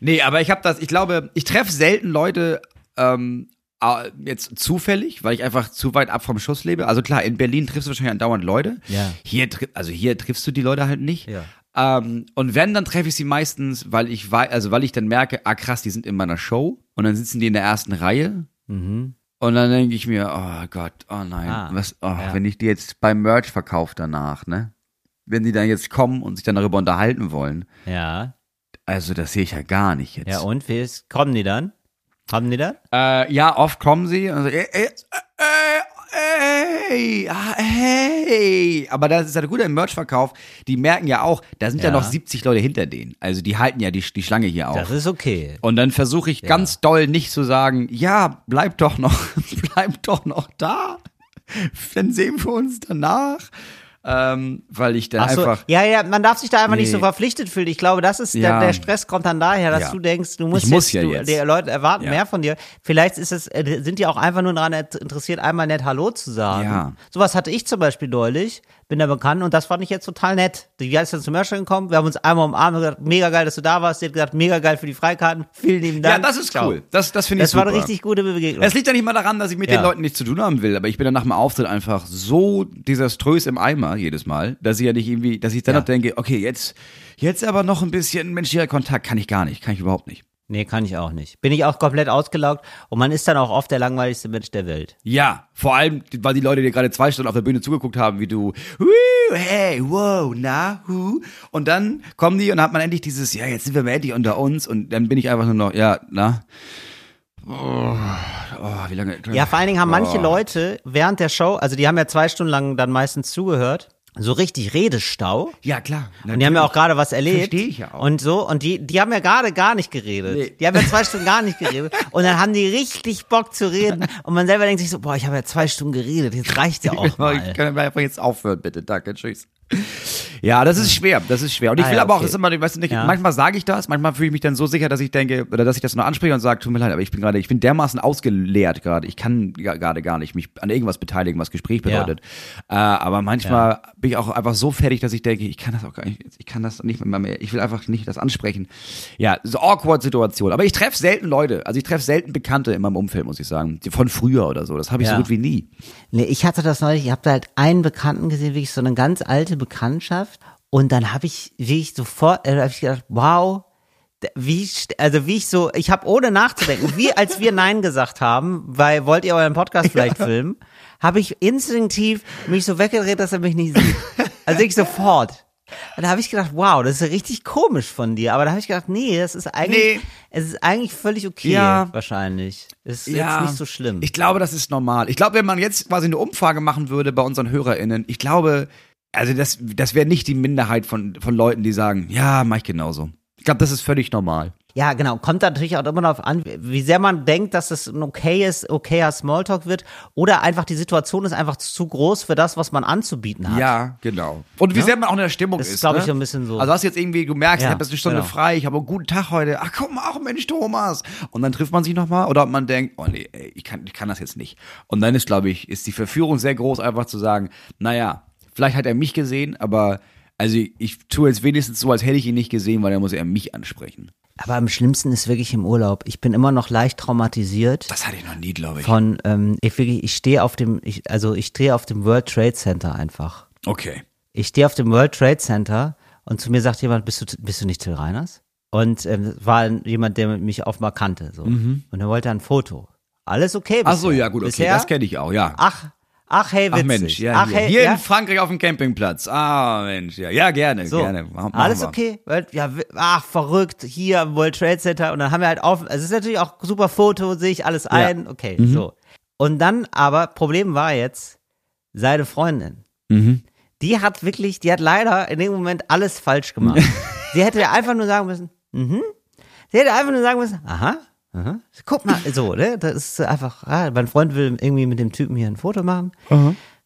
Nee, aber ich habe das, ich glaube, ich treffe selten Leute ähm, äh, jetzt zufällig, weil ich einfach zu weit ab vom Schuss lebe. Also klar, in Berlin triffst du wahrscheinlich andauernd Leute. Ja. Hier, also hier triffst du die Leute halt nicht. Ja. Ähm, und wenn, dann treffe ich sie meistens, weil ich wei- also weil ich dann merke, ah krass, die sind in meiner Show und dann sitzen die in der ersten Reihe. Und dann denke ich mir, oh Gott, oh nein, Mhm. Ah, was, oh, ja. wenn ich die jetzt beim Merch verkaufe danach, ne? Wenn die dann jetzt kommen und sich dann darüber unterhalten wollen, Ja. also das sehe ich ja gar nicht jetzt. Ja, und wie ist, kommen die dann? Kommen die dann? Äh, ja, oft kommen sie und so, äh, äh, äh, hey, ah, hey. Aber das ist ja gut im Merchverkauf. Die merken ja auch, da sind ja. Ja. noch 70 Leute hinter denen. Also die halten ja die, die Schlange hier Das auf. ist okay. Und dann versuche ich ganz doll nicht zu sagen, ja, bleib doch noch, [laughs] bleib doch noch da. Dann sehen wir uns danach. Ähm, weil ich dann so, einfach. ja, ja, man darf sich da einfach nicht Nee. so verpflichtet fühlen. Ich glaube, das ist Ja. der, der Stress kommt dann daher, dass Ja. du denkst, du musst Ich muss jetzt, ja du, jetzt. die Leute erwarten Ja. mehr von dir. Vielleicht ist es, äh, sind die auch einfach nur daran interessiert, einmal nett Hallo zu sagen. Ja. Sowas hatte ich zum Beispiel neulich, bin da bekannt und das fand ich jetzt total nett. Die ist dann zum Merchant gekommen, wir haben uns einmal umarmt und gesagt, mega geil, dass du da warst. Die hat gesagt, mega geil für die Freikarten. Vielen lieben Dank. Ja, das ist Ciao. cool. Das, das finde ich Das war super. eine richtig gute Begegnung. Es liegt ja nicht mal daran, dass ich mit Ja. den Leuten nichts zu tun haben will, aber ich bin dann nach dem Auftritt einfach so desaströs im Eimer jedes Mal, dass ich ja nicht irgendwie, dass ich dann Ja. noch denke, okay, jetzt, jetzt aber noch ein bisschen menschlicher Kontakt kann ich gar nicht, kann ich überhaupt nicht. Nee, kann ich auch nicht. Bin ich auch komplett ausgelaugt und man ist dann auch oft der langweiligste Mensch der Welt. Ja, vor allem, weil die Leute dir gerade zwei Stunden auf der Bühne zugeguckt haben, wie du, "Hu, hey, wow, na, hu. Und dann kommen die und hat man endlich dieses, ja, jetzt sind wir mal endlich unter uns und dann bin ich einfach nur noch, ja, na. Oh, oh wie lange? Ja, vor allen Dingen haben manche Oh. Leute während der Show, also die haben ja zwei Stunden lang dann meistens zugehört, so richtig Redestau. Ja, klar. Und die haben ja auch gerade was erlebt. Versteh ich ja auch. Und so, und die, die haben ja gerade gar nicht geredet. Nee. Die haben ja zwei Stunden gar nicht geredet. [laughs] Und dann haben die richtig Bock zu reden. Und man selber denkt sich so, boah, ich habe ja zwei Stunden geredet, jetzt reicht ja auch mal. Ich kann einfach jetzt aufhören, bitte. Danke, tschüss. Ja, das ist schwer, das ist schwer. Und ich Ah, will ja, aber auch, okay. das ist immer, weißt du nicht, Ja. manchmal sage ich das, manchmal fühle ich mich dann so sicher, dass ich denke, oder dass ich das nur anspreche und sage, tut mir leid, aber ich bin gerade, ich bin dermaßen ausgeleert gerade, ich kann ja gerade gar nicht mich an irgendwas beteiligen, was Gespräch Ja. bedeutet. Äh, aber manchmal bin ich auch einfach so fertig, dass ich denke, ich kann das auch gar nicht, ich kann das nicht mehr mehr, ich will einfach nicht das ansprechen. Ja, so awkward Situation. Aber ich treffe selten Leute, also ich treffe selten Bekannte in meinem Umfeld, muss ich sagen, von früher oder so, das habe ich so Ja. gut wie nie. Nee, ich hatte das neulich, ich habe da halt einen Bekannten gesehen, wirklich so eine ganz alte Bekanntschaft. Und dann habe ich, wie ich sofort, äh, habe ich gedacht, wow, wie, also wie ich so, ich habe ohne nachzudenken, wie als wir Nein gesagt haben, weil wollt ihr euren Podcast vielleicht filmen, habe ich instinktiv mich so weggedreht, dass er mich nicht sieht. Also ich sofort. Und da habe ich gedacht, wow, das ist ja richtig komisch von dir. Aber da habe ich gedacht, nee, das ist eigentlich, Nee. es ist eigentlich völlig okay, Ja. wahrscheinlich. Es ist jetzt nicht so schlimm. Ich glaube, das ist normal. Ich glaube, wenn man jetzt quasi eine Umfrage machen würde bei unseren HörerInnen, ich glaube, also das, das wäre nicht die Minderheit von, von Leuten, die sagen, ja, mach ich genauso. Ich glaube, das ist völlig normal. Ja, genau. Kommt natürlich auch immer darauf an, wie sehr man denkt, dass es ein okayes, okayer Smalltalk wird oder einfach die Situation ist einfach zu groß für das, was man anzubieten hat. Ja, genau. Und wie sehr man auch in der Stimmung Das ist. ist, glaub ich, ne? so ein bisschen so. Also hast jetzt irgendwie, du merkst, Ja, ich habe jetzt eine Stunde genau. frei, ich habe einen guten Tag heute. Ach komm, auch Mensch, Thomas. Und dann trifft man sich nochmal oder ob man denkt, oh nee, ey, ich kann, ich kann das jetzt nicht. Und dann ist, glaube ich, ist die Verführung sehr groß, einfach zu sagen, naja, vielleicht hat er mich gesehen, aber also ich tue jetzt wenigstens so, als hätte ich ihn nicht gesehen, weil er muss er mich ansprechen. Aber am schlimmsten ist wirklich im Urlaub. Ich bin immer noch leicht traumatisiert Das hatte ich noch nie, glaube ich. von, ähm, ich wirklich, ich stehe auf dem, ich, also ich stehe auf dem World Trade Center einfach. Okay. Ich stehe auf dem World Trade Center und zu mir sagt jemand, bist du, bist du nicht Till Reiners? Und ähm, war jemand, der mich offenbar kannte. So. Und er wollte ein Foto. Alles okay Mhm. Ach so, bisher. ja gut, okay, Bisher? das kenne ich auch, ja. Ach, ach hey, witzig. Ach Mensch, ja, ach hier, hey, hier ja? in Frankreich auf dem Campingplatz. Ah Mensch, ja, ja gerne, So, gerne. Machen alles wir. okay? Ja, ach, verrückt, hier im World Trade Center und dann haben wir halt auf, also es ist natürlich auch super Foto, sehe ich alles ein, okay, Mhm. so. Und dann aber, Problem war jetzt, seine Freundin, Mhm. die hat wirklich, die hat leider in dem Moment alles falsch gemacht. [laughs] Sie hätte einfach nur sagen müssen, mhm. Sie hätte einfach nur sagen müssen, aha, aha. Guck mal, so, ne? Das ist einfach, ah, mein Freund will irgendwie mit dem Typen hier ein Foto machen.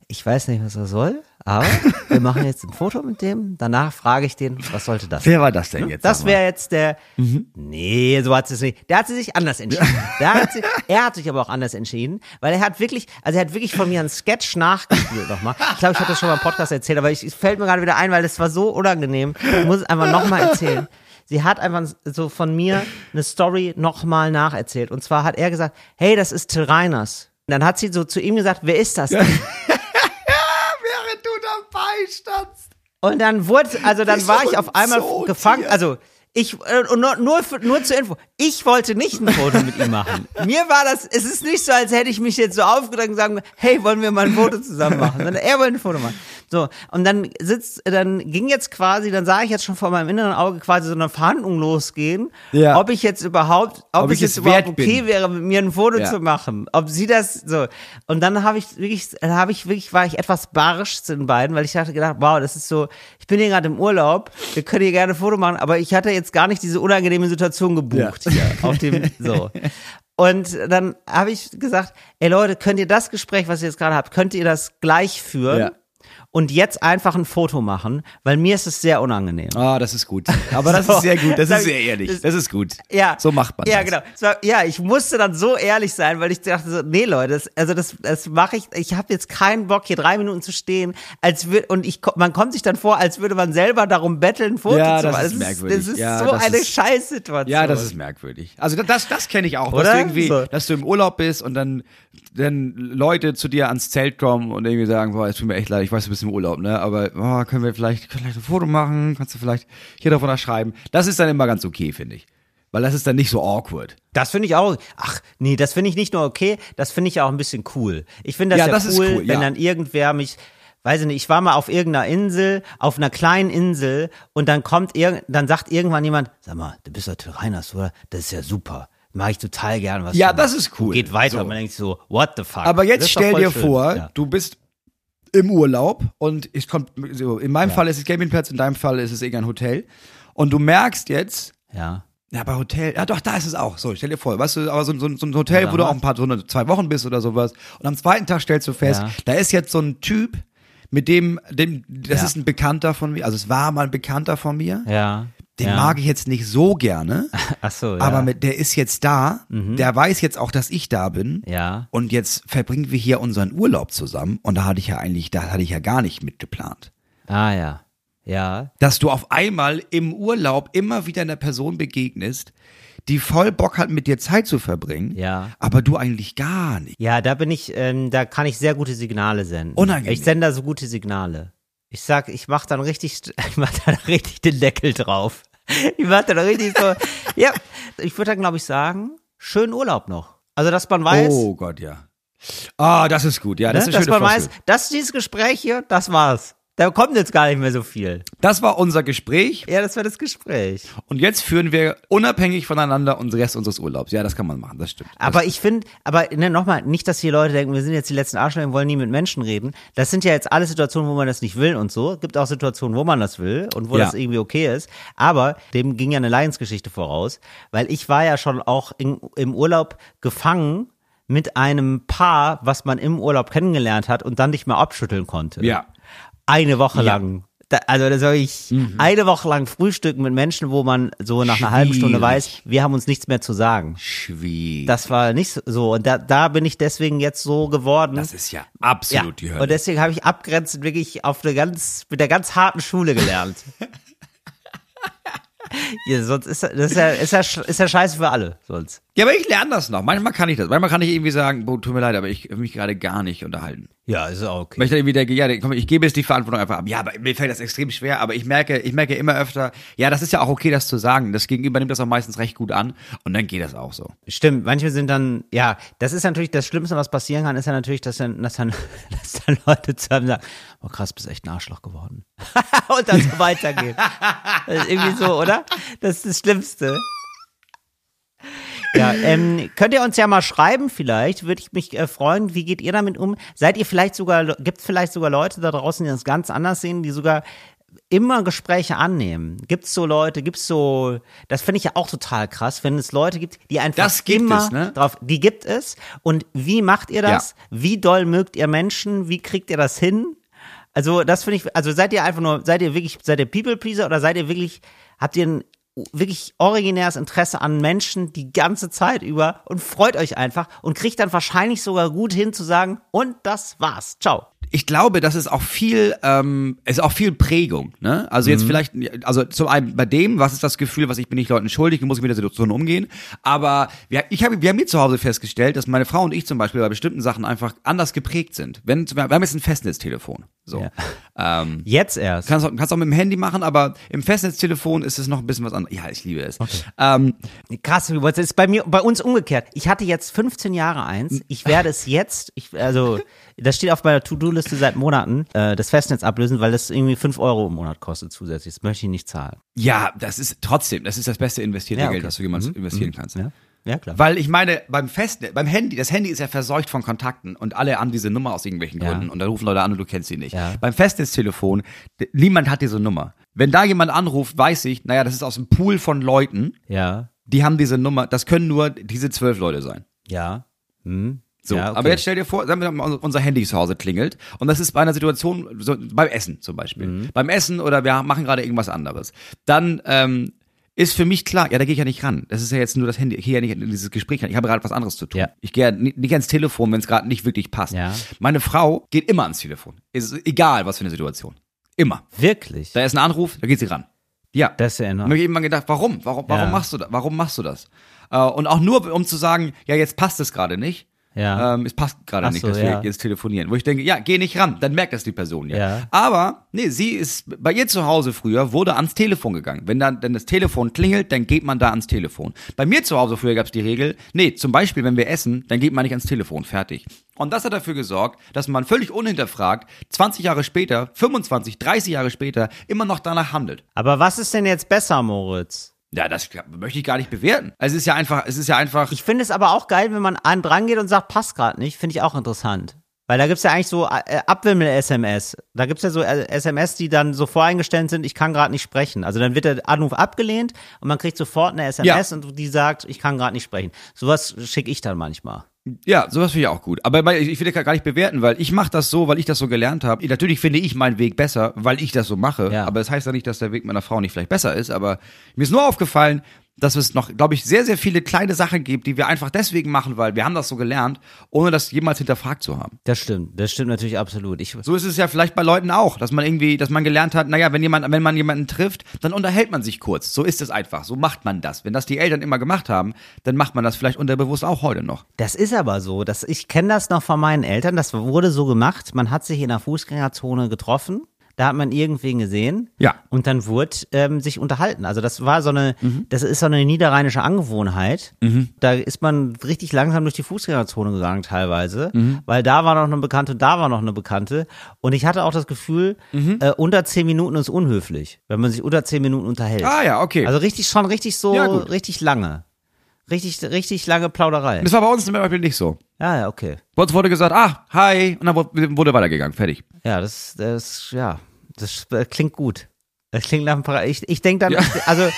Ich weiß nicht, was er soll, aber wir machen jetzt ein Foto mit dem. Danach frage ich den, was sollte das? Wer war das denn jetzt? Das sag mal? wäre jetzt der. Nee, so hat sie es nicht. Der hat sie sich anders entschieden. [laughs] Der hat sie, er hat sich aber auch anders entschieden, weil er hat wirklich, also er hat wirklich von mir einen Sketch nachgespielt nochmal. Ich glaube, ich hatte das schon mal im Podcast erzählt, aber ich, es fällt mir gerade wieder ein, weil das war so unangenehm. Ich muss es einfach nochmal erzählen. Sie hat einfach so von mir eine Story nochmal nacherzählt. Und zwar hat er gesagt, hey, das ist Till Reiners. Und dann hat sie so zu ihm gesagt, wer ist das? denn? [laughs] Während du dabei standst. Und dann wurde, also dann war so ich auf einmal Zootier. gefangen, also ich, äh, und nur, nur, nur zur Info, ich wollte nicht ein Foto mit ihm machen. [laughs] Mir war das, es ist nicht so, als hätte ich mich jetzt so aufgedrängt und sagen, hey, wollen wir mal ein Foto zusammen machen, sondern er wollte ein Foto machen. So, und dann sitzt, dann ging jetzt quasi, dann sah ich jetzt schon vor meinem inneren Auge quasi so eine Verhandlung losgehen, Ja. ob ich jetzt überhaupt, ob, Ob es ich jetzt überhaupt okay bin. wäre, mit mir ein Foto Ja. zu machen, ob sie das so. Und dann habe ich wirklich, dann habe ich wirklich, war ich etwas barsch zu den beiden, weil ich dachte gedacht, wow, das ist so, ich bin hier gerade im Urlaub, wir können hier gerne ein Foto machen, aber ich hatte jetzt gar nicht diese unangenehme Situation gebucht Ja. hier auf dem, so. Und dann habe ich gesagt, ey Leute, könnt ihr das Gespräch, was ihr jetzt gerade habt, könnt ihr das gleich führen? Ja. Und jetzt einfach ein Foto machen, weil mir ist es sehr unangenehm. Ah, das ist gut. [laughs] Aber das So. ist sehr gut. Das ist sehr ehrlich. das- Das ist gut. Ja. So macht man Ja, das. genau. Es war, ja, ich musste dann so ehrlich sein, weil ich dachte so, nee, Leute, das, also das, das mache ich, ich habe jetzt keinen Bock, hier drei Minuten zu stehen, als würd, und ich, man kommt sich dann vor, als würde man selber darum betteln, ein Foto Ja, zu das machen. ist merkwürdig. Das ist Ja, so das eine ist- Scheißsituation. Ja, das ist merkwürdig. Also das, das, das kenne ich auch. Dass Oder? du irgendwie, So. dass du im Urlaub bist und dann, dann Leute zu dir ans Zelt kommen und irgendwie sagen, boah, es tut mir echt leid, ich weiß, du bist im Urlaub, ne? Aber boah, können wir vielleicht, vielleicht ein Foto machen? Kannst du vielleicht hier davon schreiben? Das ist dann immer ganz okay, finde ich. Weil das ist dann nicht so awkward. Das finde ich auch, ach nee, das finde ich nicht nur okay, das finde ich auch ein bisschen cool. Ich finde das Ja, ja, das ist cool, cool, wenn ja. dann irgendwer mich, weiß ich nicht, ich war mal auf irgendeiner Insel, auf einer kleinen Insel und dann kommt irgend, dann sagt irgendwann jemand, sag mal, du bist doch Till Reiners, oder? Das ist ja super. Mag ich total gern, was Ja, das ist cool. Und geht weiter So. man denkt so, what the fuck? Aber jetzt stell dir schön. vor, Ja. du bist im Urlaub und kommt, so, in meinem Fall ist es Campingplatz, in deinem Fall ist es irgendein Hotel. Und du merkst jetzt, Ja. Ja, bei Hotel, ja doch, da ist es auch. So, stell dir vor, weißt du, aber so, so, so ein Hotel, Ja, wo du auch ein paar, so eine, zwei Wochen bist oder sowas. Und am zweiten Tag stellst du fest, Ja. da ist jetzt so ein Typ, mit dem, dem, das Ja. ist ein Bekannter von mir, also es war mal ein Bekannter von mir. Ja. Den ja. mag ich jetzt nicht so gerne, [laughs] Ach so, ja. aber mit, der ist jetzt da, der weiß jetzt auch, dass ich da bin. ja. Und jetzt verbringen wir hier unseren Urlaub zusammen. Und da hatte ich ja eigentlich, da hatte ich ja gar nicht mitgeplant. Ah, ja. Ja. dass du auf einmal im Urlaub immer wieder einer Person begegnest, die voll Bock hat, mit dir Zeit zu verbringen, Ja. aber du eigentlich gar nicht. Ja, da bin ich, ähm, da kann ich sehr gute Signale senden. Unangenehm. Ich sende da so gute Signale. Ich sag, ich mach dann richtig, [laughs] ich mach dann richtig den Deckel drauf. Ich mach dann richtig so, ja, ich würde dann glaube ich sagen, schönen Urlaub noch. Also, dass man weiß, Oh Gott, ja. Ah, das ist gut. Ja, das ne, ist eine dass man weiß, dass dieses Gespräch hier, das war's. Da kommt jetzt gar nicht mehr so viel. Das war unser Gespräch Ja, das war das Gespräch. und jetzt führen wir unabhängig voneinander unseren Rest unseres Urlaubs. Ja, das kann man machen, das stimmt. Aber ich finde, aber ne, nochmal, nicht, dass hier Leute denken, wir sind jetzt die letzten Arschlöcher und wollen nie mit Menschen reden. Das sind ja jetzt alle Situationen, wo man das nicht will und so. Gibt auch Situationen, wo man das will und wo Ja. das irgendwie okay ist. Aber dem ging ja eine Leidensgeschichte voraus, weil ich war ja schon auch in, im Urlaub gefangen mit einem Paar, was man im Urlaub kennengelernt hat und dann nicht mehr abschütteln konnte. Ja. Eine Woche Ja. Mhm. lang. Da, also da soll ich eine Woche lang frühstücken mit Menschen, wo man so nach einer halben Stunde Schwierig. weiß, wir haben uns nichts mehr zu sagen. Schwierig. Das war nicht so. Und da, da bin ich deswegen jetzt so geworden. Das ist ja ja. absolut die Hölle. Und deswegen habe ich abgrenzend wirklich auf eine ganz, mit der ganz harten Schule gelernt. [laughs] ja, sonst ist das ist ja, ist ja, ist ja scheiße für alle, sonst. Ja, aber ich lerne das noch. Manchmal kann ich das. Manchmal kann ich irgendwie sagen, boah, tut mir leid, aber ich will mich gerade gar nicht unterhalten. Ja, ist auch okay. Weil ich dann irgendwie denke, ja, komm, ich gebe jetzt die Verantwortung einfach ab. Ja, aber mir fällt das extrem schwer, aber ich merke, ich merke immer öfter, ja, das ist ja auch okay, das zu sagen. Das Gegenüber nimmt das auch meistens recht gut an und dann geht das auch so. Stimmt, manche sind dann, ja, das ist natürlich das Schlimmste, was passieren kann, ist ja natürlich, dass dann, dass dann, [laughs] dass dann Leute zu einem sagen, oh krass, bist echt ein Arschloch geworden. [laughs] Und dann so weitergehen. Das ist irgendwie so, oder? Das ist das Schlimmste. Ja, ähm, könnt ihr uns ja mal schreiben vielleicht, würde ich mich äh, freuen. Wie geht ihr damit um? Seid ihr vielleicht sogar, gibt vielleicht sogar Leute da draußen, die das ganz anders sehen, die sogar immer Gespräche annehmen? Gibt's so Leute, gibt's so, das finde ich ja auch total krass, wenn es Leute gibt, die einfach Das gibt immer es, ne? drauf, die gibt es. Und wie macht ihr das? Wie doll mögt ihr Menschen? Wie kriegt ihr das hin? Also, das finde ich, also seid ihr einfach nur, seid ihr wirklich, seid ihr People Pleaser oder seid ihr wirklich, habt ihr ein wirklich originäres Interesse an Menschen die ganze Zeit über und freut euch einfach und kriegt dann wahrscheinlich sogar gut hin zu sagen, und das war's. Ciao. Ich glaube, das ist auch viel, ähm, ist auch viel Prägung. Ne? Also jetzt vielleicht, also zum einen bei dem, was ist das Gefühl, was ich bin nicht Leuten schuldig, muss ich mit der Situation umgehen. Aber wir, ich habe, wir haben hier zu Hause festgestellt, dass meine Frau und ich zum Beispiel bei bestimmten Sachen einfach anders geprägt sind. Wenn wir haben jetzt ein Festnetztelefon, so. Ja. Ähm, Jetzt erst. Kannst auch, kannst auch mit dem Handy machen, aber im Festnetztelefon ist es noch ein bisschen was anderes. Ja, ich liebe es. Ähm, Krass, das ist bei mir, bei uns umgekehrt. Ich hatte jetzt 15 Jahre eins. Ich werde es jetzt, ich, also, das steht auf meiner To-Do-Liste seit Monaten, äh, das Festnetz ablösen, weil das irgendwie 5 Euro im Monat kostet zusätzlich. Das möchte ich nicht zahlen. ja, das ist trotzdem, das ist das beste investierte Ja, okay. Geld, das du jemals investieren kannst. Ja, ja klar. Weil ich meine, beim Festnetz, beim Handy, das Handy ist ja verseucht von Kontakten und alle haben diese Nummer aus irgendwelchen Ja. Gründen und da rufen Leute an und du kennst sie nicht. Ja. Beim Festnetztelefon, niemand hat diese Nummer. Wenn da jemand anruft, weiß ich, naja, das ist aus einem Pool von Leuten, Ja, die haben diese Nummer, das können nur diese zwölf Leute sein. ja. Hm. So, ja, okay. aber jetzt stell dir vor, sagen wir mal, unser Handy zu Hause klingelt und das ist bei einer Situation, so, beim Essen zum Beispiel. Mhm. Beim Essen oder wir machen gerade irgendwas anderes. Dann ähm, ist für mich klar, ja, da gehe ich ja nicht ran. Das ist ja jetzt nur das Handy. Ich gehe ja nicht in dieses Gespräch rein. Ich habe gerade was anderes zu tun. Ja. Ich gehe ja nicht, ans Telefon, wenn es gerade nicht wirklich passt. Ja. Meine Frau geht immer ans Telefon. Ist egal, was für eine Situation. Immer. Wirklich? Da ist ein Anruf, da geht sie ran. Ja. Das ist ja enorm. mir hab ich immer gedacht, warum? Warum, warum machst du das? Warum machst du das? Äh, und auch nur, um zu sagen, ja, jetzt passt es gerade nicht. Ja. Ähm, es passt gerade Ach nicht, so, dass wir ja. jetzt telefonieren. Wo ich denke, ja, geh nicht ran, dann merkt das die Person ja. Ja. Aber, nee, sie ist, bei ihr zu Hause früher wurde ans Telefon gegangen. Wenn dann, wenn das Telefon klingelt, dann geht man da ans Telefon. Bei mir zu Hause früher gab es die Regel, nee, zum Beispiel, wenn wir essen, dann geht man nicht ans Telefon, fertig. Und das hat dafür gesorgt, dass man völlig unhinterfragt 20 Jahre später, 25, 30 Jahre später immer noch danach handelt. Aber was ist denn jetzt besser, Moritz? Ja, das möchte ich gar nicht bewerten. Also es ist ja einfach, es ist ja einfach. Ich finde es aber auch geil, wenn man an dran geht und sagt, passt gerade nicht, finde ich auch interessant. Weil da gibt's ja eigentlich so äh, Abwimmel-SMS. Da gibt's ja so äh, SMS, die dann so voreingestellt sind, ich kann gerade nicht sprechen. Also dann wird der Anruf abgelehnt und man kriegt sofort eine SMS und die sagt, ich kann gerade nicht sprechen. Sowas schicke ich dann manchmal. Ja, sowas finde ich auch gut. Aber ich will das gar nicht bewerten, weil ich mache das so, weil ich das so gelernt habe. Natürlich finde ich meinen Weg besser, weil ich das so mache. Ja. Aber das heißt ja nicht, dass der Weg meiner Frau nicht vielleicht besser ist. Aber mir ist nur aufgefallen, dass es noch, glaube ich, sehr, sehr viele kleine Sachen gibt, die wir einfach deswegen machen, weil wir haben das so gelernt, ohne das jemals hinterfragt zu haben. Das stimmt, das stimmt natürlich absolut. Ich, So ist es ja vielleicht bei Leuten auch, dass man irgendwie, dass man gelernt hat, naja, wenn jemand, wenn man jemanden trifft, dann unterhält man sich kurz. So ist es einfach. So macht man das. Wenn das die Eltern immer gemacht haben, dann macht man das vielleicht unterbewusst auch heute noch. Das ist aber so. Das, ich kenne das noch von meinen Eltern. Das wurde so gemacht. Man hat sich in der Fußgängerzone getroffen. Da hat man irgendwen gesehen. Ja. Und dann wurde ähm, sich unterhalten. Also das war so eine, das ist so eine niederrheinische Angewohnheit. Da ist man richtig langsam durch die Fußgängerzone gegangen teilweise, weil da war noch eine Bekannte, da war noch eine Bekannte. Und ich hatte auch das Gefühl, äh, unter zehn Minuten ist unhöflich, wenn man sich unter zehn Minuten unterhält. Ah ja, okay. Also richtig schon richtig so, Ja, richtig lange. Richtig, richtig lange Plauderei. das war bei uns zum Beispiel nicht so. Ja, ja, okay. Bei uns wurde gesagt, ah, hi, und dann wurde, wurde weitergegangen, fertig. Ja, das, das, ja, das äh, klingt gut. Das klingt nach einem Para Ich, ich denke dann, Ja. also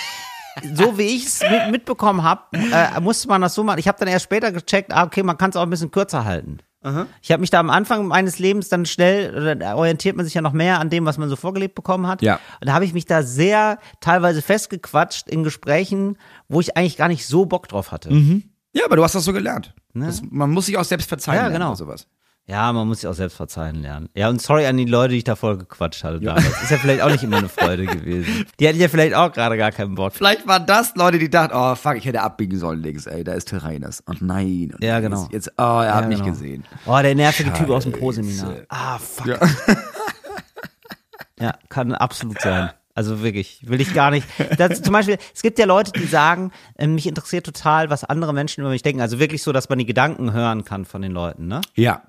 so wie ich es mit, mitbekommen habe, äh, musste man das so machen. Ich habe dann erst später gecheckt, ah, okay, man kann es auch ein bisschen kürzer halten. Ich habe mich da am Anfang meines Lebens dann schnell, da orientiert man sich ja noch mehr an dem, was man so vorgelebt bekommen hat. Ja. Und da habe ich mich da sehr teilweise festgequatscht in Gesprächen, wo ich eigentlich gar nicht so Bock drauf hatte. Ja, aber du hast das so gelernt. Das, man muss sich auch selbst verzeihen Ja, genau. sowas. Ja, man muss sich auch selbst verzeihen lernen. Ja, und sorry an die Leute, die ich da voll gequatscht hatte damals. Ist ja vielleicht auch nicht immer eine Freude gewesen. [laughs] Die hatten ja vielleicht auch gerade gar keinen Bock. Vielleicht waren das Leute, die dachten, oh fuck, ich hätte abbiegen sollen links, ey, da ist Terrainus. Und nein. Und Ja, genau. Jetzt, oh, er hat Ja, mich genau. gesehen. Oh, der nervige Typ aus dem Pro-Seminar. Ah, fuck. Ja. [laughs] Ja, kann absolut sein. Also wirklich, will ich gar nicht. Das, zum Beispiel, es gibt ja Leute, die sagen, äh, mich interessiert total, was andere Menschen über mich denken. Also wirklich so, dass man die Gedanken hören kann von den Leuten, ne? Ja.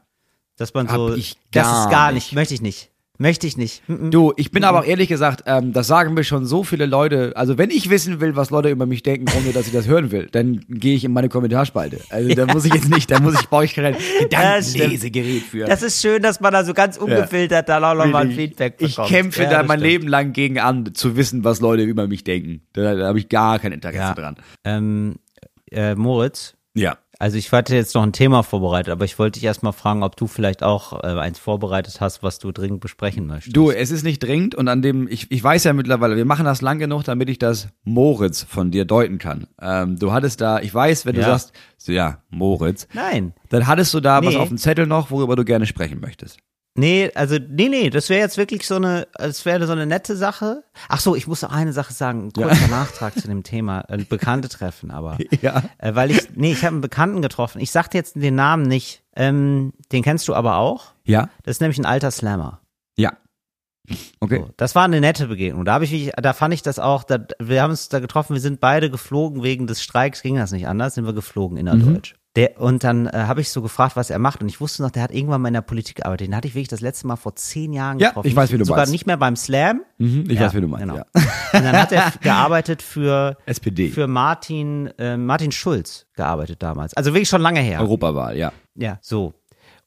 Dass man Hab so, ich das ist gar nicht. nicht, möchte ich nicht. Möchte ich nicht. Mm, mm. Du, ich bin aber auch ehrlich gesagt, ähm, das sagen mir schon so viele Leute. Also wenn ich wissen will, was Leute über mich denken, ohne dass ich das hören will, dann gehe ich in meine Kommentarspalte. Also da muss ich jetzt nicht, da muss ich, brauche ich kein Gedankenlesegerät [laughs] für. Das ist schön, dass man da so ganz ungefiltert da auch nochmal ein. Feedback ich bekommt. kämpfe Ja, da mein stimmt. Leben lang gegen an, zu wissen, was Leute über mich denken. Da, da habe ich gar kein Interesse Ja. dran. Ähm, äh, Moritz, Ja. Also ich hatte jetzt noch ein Thema vorbereitet, aber ich wollte dich erstmal fragen, ob du vielleicht auch äh, eins vorbereitet hast, was du dringend besprechen möchtest. Du, es ist nicht dringend und an dem, ich, ich weiß ja mittlerweile, wir machen das lang genug, damit ich das Moritz von dir deuten kann. Ähm, du hattest da, ich weiß, wenn du Ja. sagst, so ja, Moritz, Nein. dann hattest du da was Nee. auf dem Zettel noch, worüber du gerne sprechen möchtest. Nee, also, nee, nee, das wäre jetzt wirklich so eine, es wäre so eine nette Sache. Ach so, ich muss noch eine Sache sagen, ein kurzer Nachtrag zu dem Thema, äh, Bekannte treffen, aber. [laughs] Ja. Äh, weil ich, nee, ich habe einen Bekannten getroffen. Ich sag dir jetzt den Namen nicht. Ähm, den kennst du aber auch. Ja? Das ist nämlich ein alter Slammer. Ja. Okay. So, das war eine nette Begegnung. Da habe ich, mich- da fand ich das auch, da, wir haben uns da getroffen, wir sind beide geflogen wegen des Streiks, ging das nicht anders, sind wir geflogen innerdeutsch. Der, und dann äh, habe ich so gefragt, was er macht. Und ich wusste noch, der hat irgendwann mal in der Politik gearbeitet. Den hatte ich wirklich das letzte Mal vor zehn Jahren Ja, getroffen. ich weiß, wie du Sogar meinst. nicht mehr beim Slam. Mhm, ich Ja, weiß, wie du meinst. Genau. Ja. [laughs] Und dann hat er gearbeitet für, SPD. für Martin, äh, Martin Schulz gearbeitet damals. Also wirklich schon lange her. Europawahl, ja. Ja, so.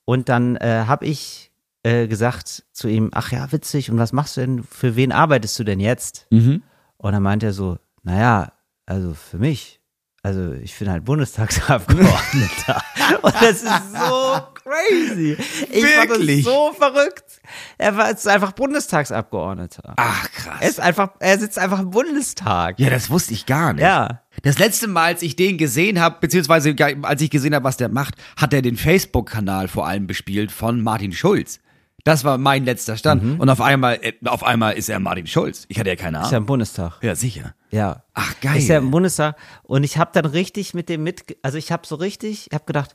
Und dann äh, habe ich äh, gesagt zu ihm, ach ja, witzig, und was machst du denn, für wen arbeitest du denn jetzt? Mhm. Und dann meint er so, naja, also für mich, also ich bin halt Bundestagsabgeordneter. [laughs] und das ist so crazy. Ich Wirklich? so verrückt. Er war jetzt einfach Bundestagsabgeordneter. Ach, krass. Er ist einfach, er sitzt einfach im Bundestag. ja, das wusste ich gar nicht. Ja. Das letzte Mal, als ich den gesehen habe, beziehungsweise als ich gesehen habe, was der macht, hat er den Facebook-Kanal vor allem bespielt von Martin Schulz. Das war mein letzter Stand. Und auf einmal, äh, auf einmal ist er Martin Schulz. Ich hatte ja keine Ist ja Ahnung. im Bundestag. Ja, sicher. Ja. Ach, geil. Ist ja im Bundestag. Und ich habe dann richtig mit dem mit, also ich habe so richtig, ich habe gedacht,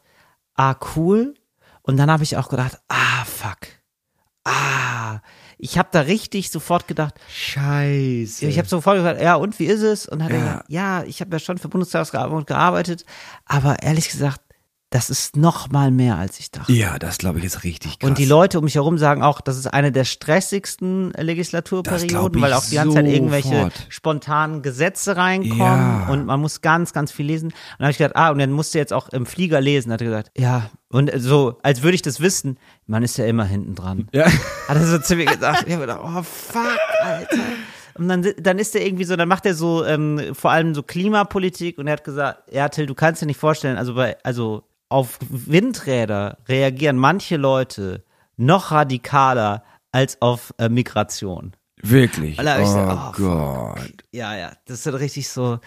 ah, cool. Und dann habe ich auch gedacht, ah, fuck. Ah. Ich habe da richtig sofort gedacht, Scheiße. ich habe sofort gesagt, ja, und wie ist es? Und hat er Ja. gesagt, ja, ich habe ja schon für Bundestagsabgeordnete gearbeitet, aber ehrlich gesagt, das ist noch mal mehr, als ich dachte. ja, das glaube ich ist richtig krass. Und die Leute um mich herum sagen auch, das ist eine der stressigsten glaub Legislaturperioden, weil auch die ganze Zeit irgendwelche sofort. spontanen Gesetze reinkommen Ja. und man muss ganz, ganz viel lesen. Und dann habe ich gedacht, ah, und dann musst du jetzt auch im Flieger lesen. Hat er gesagt, ja, und so, als würde ich das wissen, man ist ja immer hinten dran. [laughs] Ja. Hat er so zu mir gesagt, ich habe gedacht, oh fuck, Alter. Und dann, dann ist er irgendwie so, dann macht er so ähm, vor allem so Klimapolitik und er hat gesagt, ja Till, du kannst dir nicht vorstellen, also bei, also auf Windräder reagieren manche Leute noch radikaler als auf äh, Migration. Wirklich. Oh gesagt, oh, Gott. Ja, ja, das ist dann richtig so.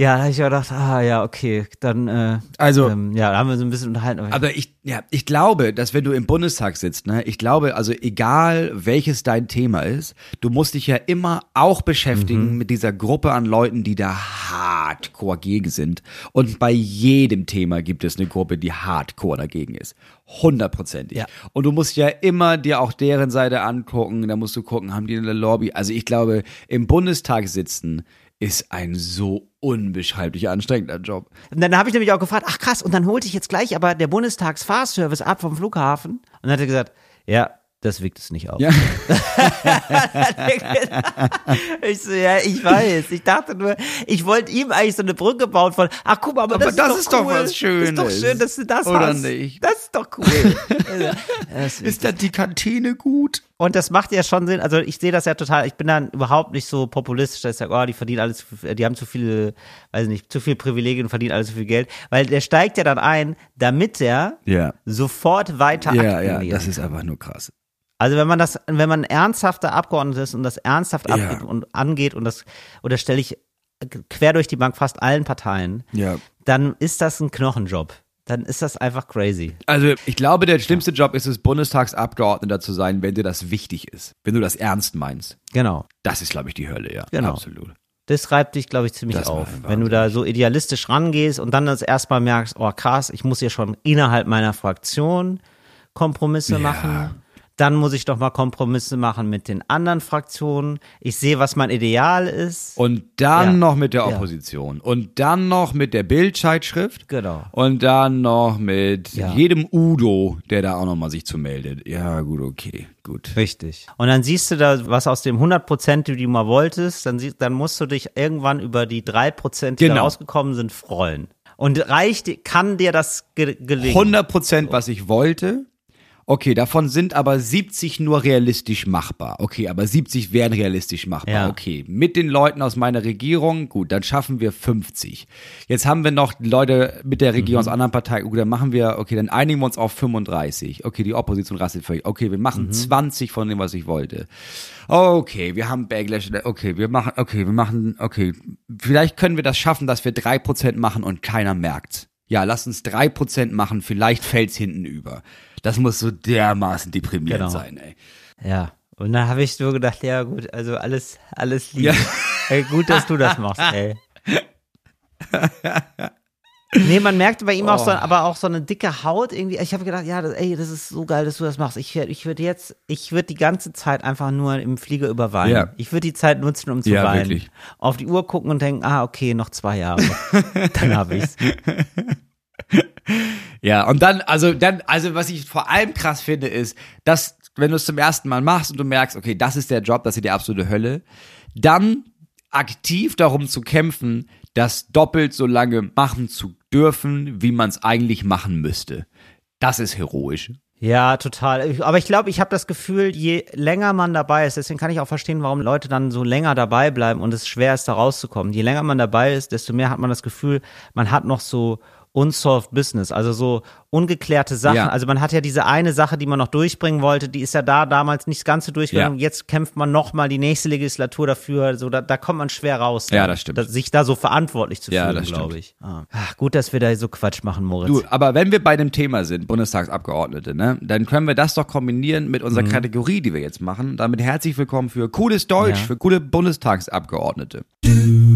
Ja, da habe ich gedacht, ah ja, okay, dann äh, Also- ähm, ja, da haben wir so ein bisschen unterhalten. Aber Aber ich, ja, ich glaube, dass wenn du im Bundestag sitzt, ne, ich glaube, also egal welches dein Thema ist, du musst dich ja immer auch beschäftigen mit dieser Gruppe an Leuten, die da hardcore gegen sind. Und bei jedem Thema gibt es eine Gruppe, die hardcore dagegen ist. Hundertprozentig. Ja. Und du musst ja immer dir auch deren Seite angucken, da musst du gucken, haben die eine Lobby. Also ich glaube, im Bundestag sitzen ist ein so unbeschreiblich anstrengender Job. Und dann habe ich nämlich auch gefragt, ach krass, und dann holte ich jetzt gleich aber der Bundestagsfahrservice ab vom Flughafen. Und dann hat er gesagt, ja, das wiegt es nicht auf. Ja. [laughs] ich so, ja, ich weiß. Ich dachte nur, ich wollte ihm eigentlich so eine Brücke bauen von, ach guck mal, aber, Aber das, das ist, ist doch doch cool. was Schönes. Das ist doch schön, dass du das Oder hast. nicht? Das ist doch cool. [laughs] das Ist da die Kantine gut? Und das macht ja schon Sinn. Also ich sehe das ja total. Ich bin dann überhaupt nicht so populistisch, dass ich sage, oh, die verdienen alles, viel- die haben zu viele, weiß nicht, zu viel Privilegien und verdienen alles zu viel Geld. Weil der steigt ja dann ein, damit er Ja. sofort weiter Ja, ja, das ist einfach nur krass. Also wenn man das, wenn man ernsthafter Abgeordneter ist und das ernsthaft abgeht und angeht und das, oder stelle ich quer durch die Bank fast allen Parteien, Ja. dann ist das ein Knochenjob. Dann ist das einfach crazy. Also ich glaube, der schlimmste Job ist es, Bundestagsabgeordneter zu sein, wenn dir das wichtig ist. Wenn du das ernst meinst. Genau. Das ist, glaube ich, die Hölle, ja. Genau. Absolut. Das reibt dich, glaube ich, ziemlich Das auf. Wenn du da so idealistisch rangehst und dann das erstmal merkst, oh krass, ich muss hier schon innerhalb meiner Fraktion Kompromisse Ja. machen. Dann muss ich doch mal Kompromisse machen mit den anderen Fraktionen. Ich sehe, was mein Ideal ist. Und dann Ja. noch mit der Ja. Opposition. Und dann noch mit der Bildzeitschrift. Genau. Und dann noch mit Ja. jedem Udo, der da auch noch mal sich zu meldet. Ja, gut, okay, gut. Richtig. Und dann siehst du da, was aus dem 100 Prozent, die du mal wolltest, dann, sie- dann musst du dich irgendwann über die drei Prozent, die da Genau. rausgekommen sind, freuen. Und reicht, kann dir das ge gelingen? 100 Prozent, was ich wollte. Okay, davon sind aber 70 nur realistisch machbar. Okay, aber 70 wären realistisch machbar. Ja. Okay, mit den Leuten aus meiner Regierung, gut, dann schaffen wir 50. Jetzt haben wir noch Leute mit der Regierung aus anderen Parteien, gut, dann machen wir, okay, dann einigen wir uns auf 35. Okay, die Opposition rastet völlig. Okay, wir machen 20 von dem, was ich wollte. Okay, wir haben Backlash. Okay, wir machen, okay, wir machen, okay, vielleicht können wir das schaffen, dass wir 3% machen und keiner merkt's. Ja, lass uns 3% machen, vielleicht fällt's hinten über. Das muss so dermaßen deprimierend Genau. sein, ey. Ja. Und dann habe ich so gedacht, ja gut, also alles, alles lieb. Ja. Ey, gut, dass du das machst, ey. Nee, man merkte bei ihm auch so, Oh. aber auch so eine dicke Haut irgendwie. Ich habe gedacht, ja, das, ey, das ist so geil, dass du das machst. Ich, ich würde jetzt, ich würde die ganze Zeit einfach nur im Flieger überweinen. Ja. Ich würde die Zeit nutzen, um zu Ja, weinen. wirklich. Auf die Uhr gucken und denken, ah, okay, noch zwei Jahre. [laughs] Dann habe ich's. [laughs] Ja, und dann, also dann, also was ich vor allem krass finde, ist, dass, wenn du es zum ersten Mal machst und du merkst, okay, das ist der Job, das ist die absolute Hölle, dann aktiv darum zu kämpfen, das doppelt so lange machen zu dürfen, wie man es eigentlich machen müsste. Das ist heroisch. Ja, total. Aber ich glaube, ich habe das Gefühl, je länger man dabei ist, deswegen kann ich auch verstehen, warum Leute dann so länger dabei bleiben und es schwer ist, da rauszukommen. Je länger man dabei ist, desto mehr hat man das Gefühl, man hat noch so unsolved business, also so ungeklärte Sachen. Ja. Also man hat ja diese eine Sache, die man noch durchbringen wollte, die ist ja da damals nicht das Ganze durchgegangen. Ja. Jetzt kämpft man noch mal die nächste Legislatur dafür. So, da, da kommt man schwer raus. Ja, das stimmt. Da, sich da so verantwortlich zu Ja, fühlen, das stimmt. glaube ich. Ah. Ach, gut, dass wir da so Quatsch machen, Moritz. Du, aber wenn wir bei dem Thema sind, Bundestagsabgeordnete, ne, dann können wir das doch kombinieren mit unserer Kategorie, die wir jetzt machen. Damit herzlich willkommen für cooles Deutsch, Ja. für coole Bundestagsabgeordnete. Cooles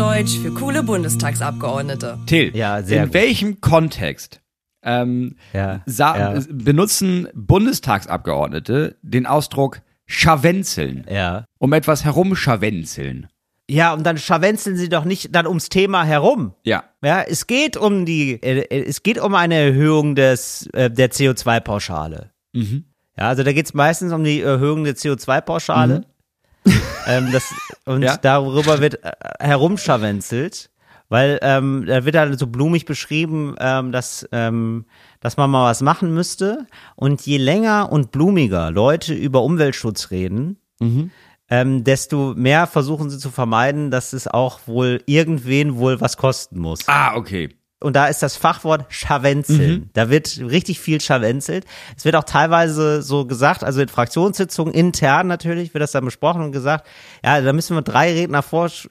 Deutsch für coole Bundestagsabgeordnete. Till, Ja, sehr in gut. welchem Kontext ähm, Ja, sa- ja. benutzen Bundestagsabgeordnete den Ausdruck scharwenzeln, ja. um etwas herumscharwenzeln? Ja, und dann scharwenzeln sie doch nicht dann ums Thema herum. Ja. Ja, es geht um die, äh, äh, es geht um eine Erhöhung des, äh, der CO2-Pauschale. Mhm. Ja, also da geht's meistens um die Erhöhung der CO2-Pauschale. [laughs] ähm, das, und. Ja. darüber wird äh, herumscharwenzelt, weil ähm, da wird dann so blumig beschrieben, ähm, dass, ähm, dass man mal was machen müsste. Und je länger und blumiger Leute über Umweltschutz reden, Mhm. ähm, desto mehr versuchen sie zu vermeiden, dass es auch wohl irgendwen wohl was kosten muss. Ah, okay. Und da ist das Fachwort scharwenzeln. Da wird richtig viel scharwenzelt. Es wird auch teilweise so gesagt, also in Fraktionssitzungen intern natürlich wird das dann besprochen und gesagt, ja, da müssen wir drei Redner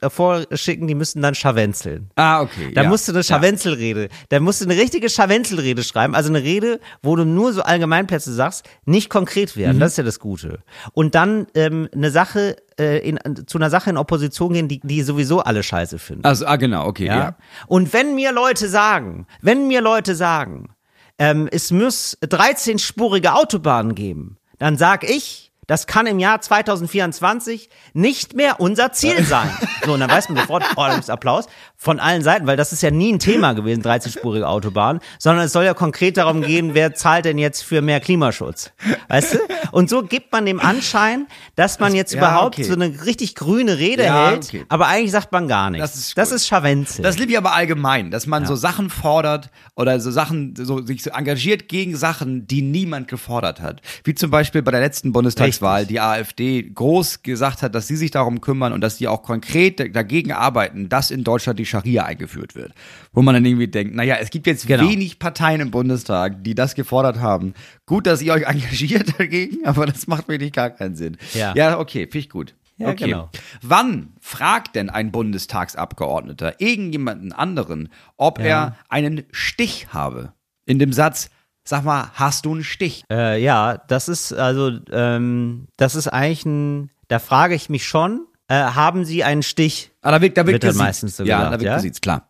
äh, vorschicken, die müssen dann scharwenzeln. Ah, okay. Da ja. musst du eine Scharwenzelrede, da musst du eine richtige Scharwenzelrede schreiben, also eine Rede, wo du nur so Allgemeinplätze sagst, nicht konkret werden, Mhm. das ist ja das Gute. Und dann ähm, eine Sache, äh, in, zu einer Sache in Opposition gehen, die, die sowieso alle scheiße finden. Also, ah, genau, okay, ja. Ja? Und wenn mir Leute sagen, wenn mir Leute sagen, ähm, es muss 13-spurige Autobahnen geben, dann sag ich, das kann im Jahr 2024 nicht mehr unser Ziel [laughs] sein. So, und dann weiß man sofort, oh, Applaus von allen Seiten, weil das ist ja nie ein Thema gewesen, 13-spurige Autobahnen, sondern es soll ja konkret darum gehen, wer zahlt denn jetzt für mehr Klimaschutz. Weißt du? Und so gibt man dem Anschein, dass man jetzt ja, überhaupt okay. so eine richtig grüne Rede Ja, hält, okay. aber eigentlich sagt man gar nichts. Das ist das ist Scharwenzel. Das liebe ich aber allgemein, dass man so Sachen fordert oder so Sachen, so sich so engagiert gegen Sachen, die niemand gefordert hat. Wie zum Beispiel bei der letzten Bundestagswahl Richtig. die AfD groß gesagt hat, dass sie sich darum kümmern und dass sie auch konkret dagegen arbeiten, dass in Deutschland die Scharia eingeführt wird. Wo man dann irgendwie denkt, naja, es gibt jetzt Genau. wenig Parteien im Bundestag, die das gefordert haben. Gut, dass ihr euch [laughs] engagiert dagegen, aber das macht wirklich gar keinen Sinn. Ja. ja okay, finde ich gut. Ja, okay. genau. Wann fragt denn ein Bundestagsabgeordneter irgendjemanden anderen, ob Ja. er einen Stich habe? In dem Satz, sag mal, hast du einen Stich? Äh, ja, das ist also, ähm, das ist eigentlich ein, da frage ich mich schon, äh, haben Sie einen Stich? Ah, da wird, da wird, Wird gesiezt. meistens so Ja, gesagt, da wird ja? gesiezt, klar.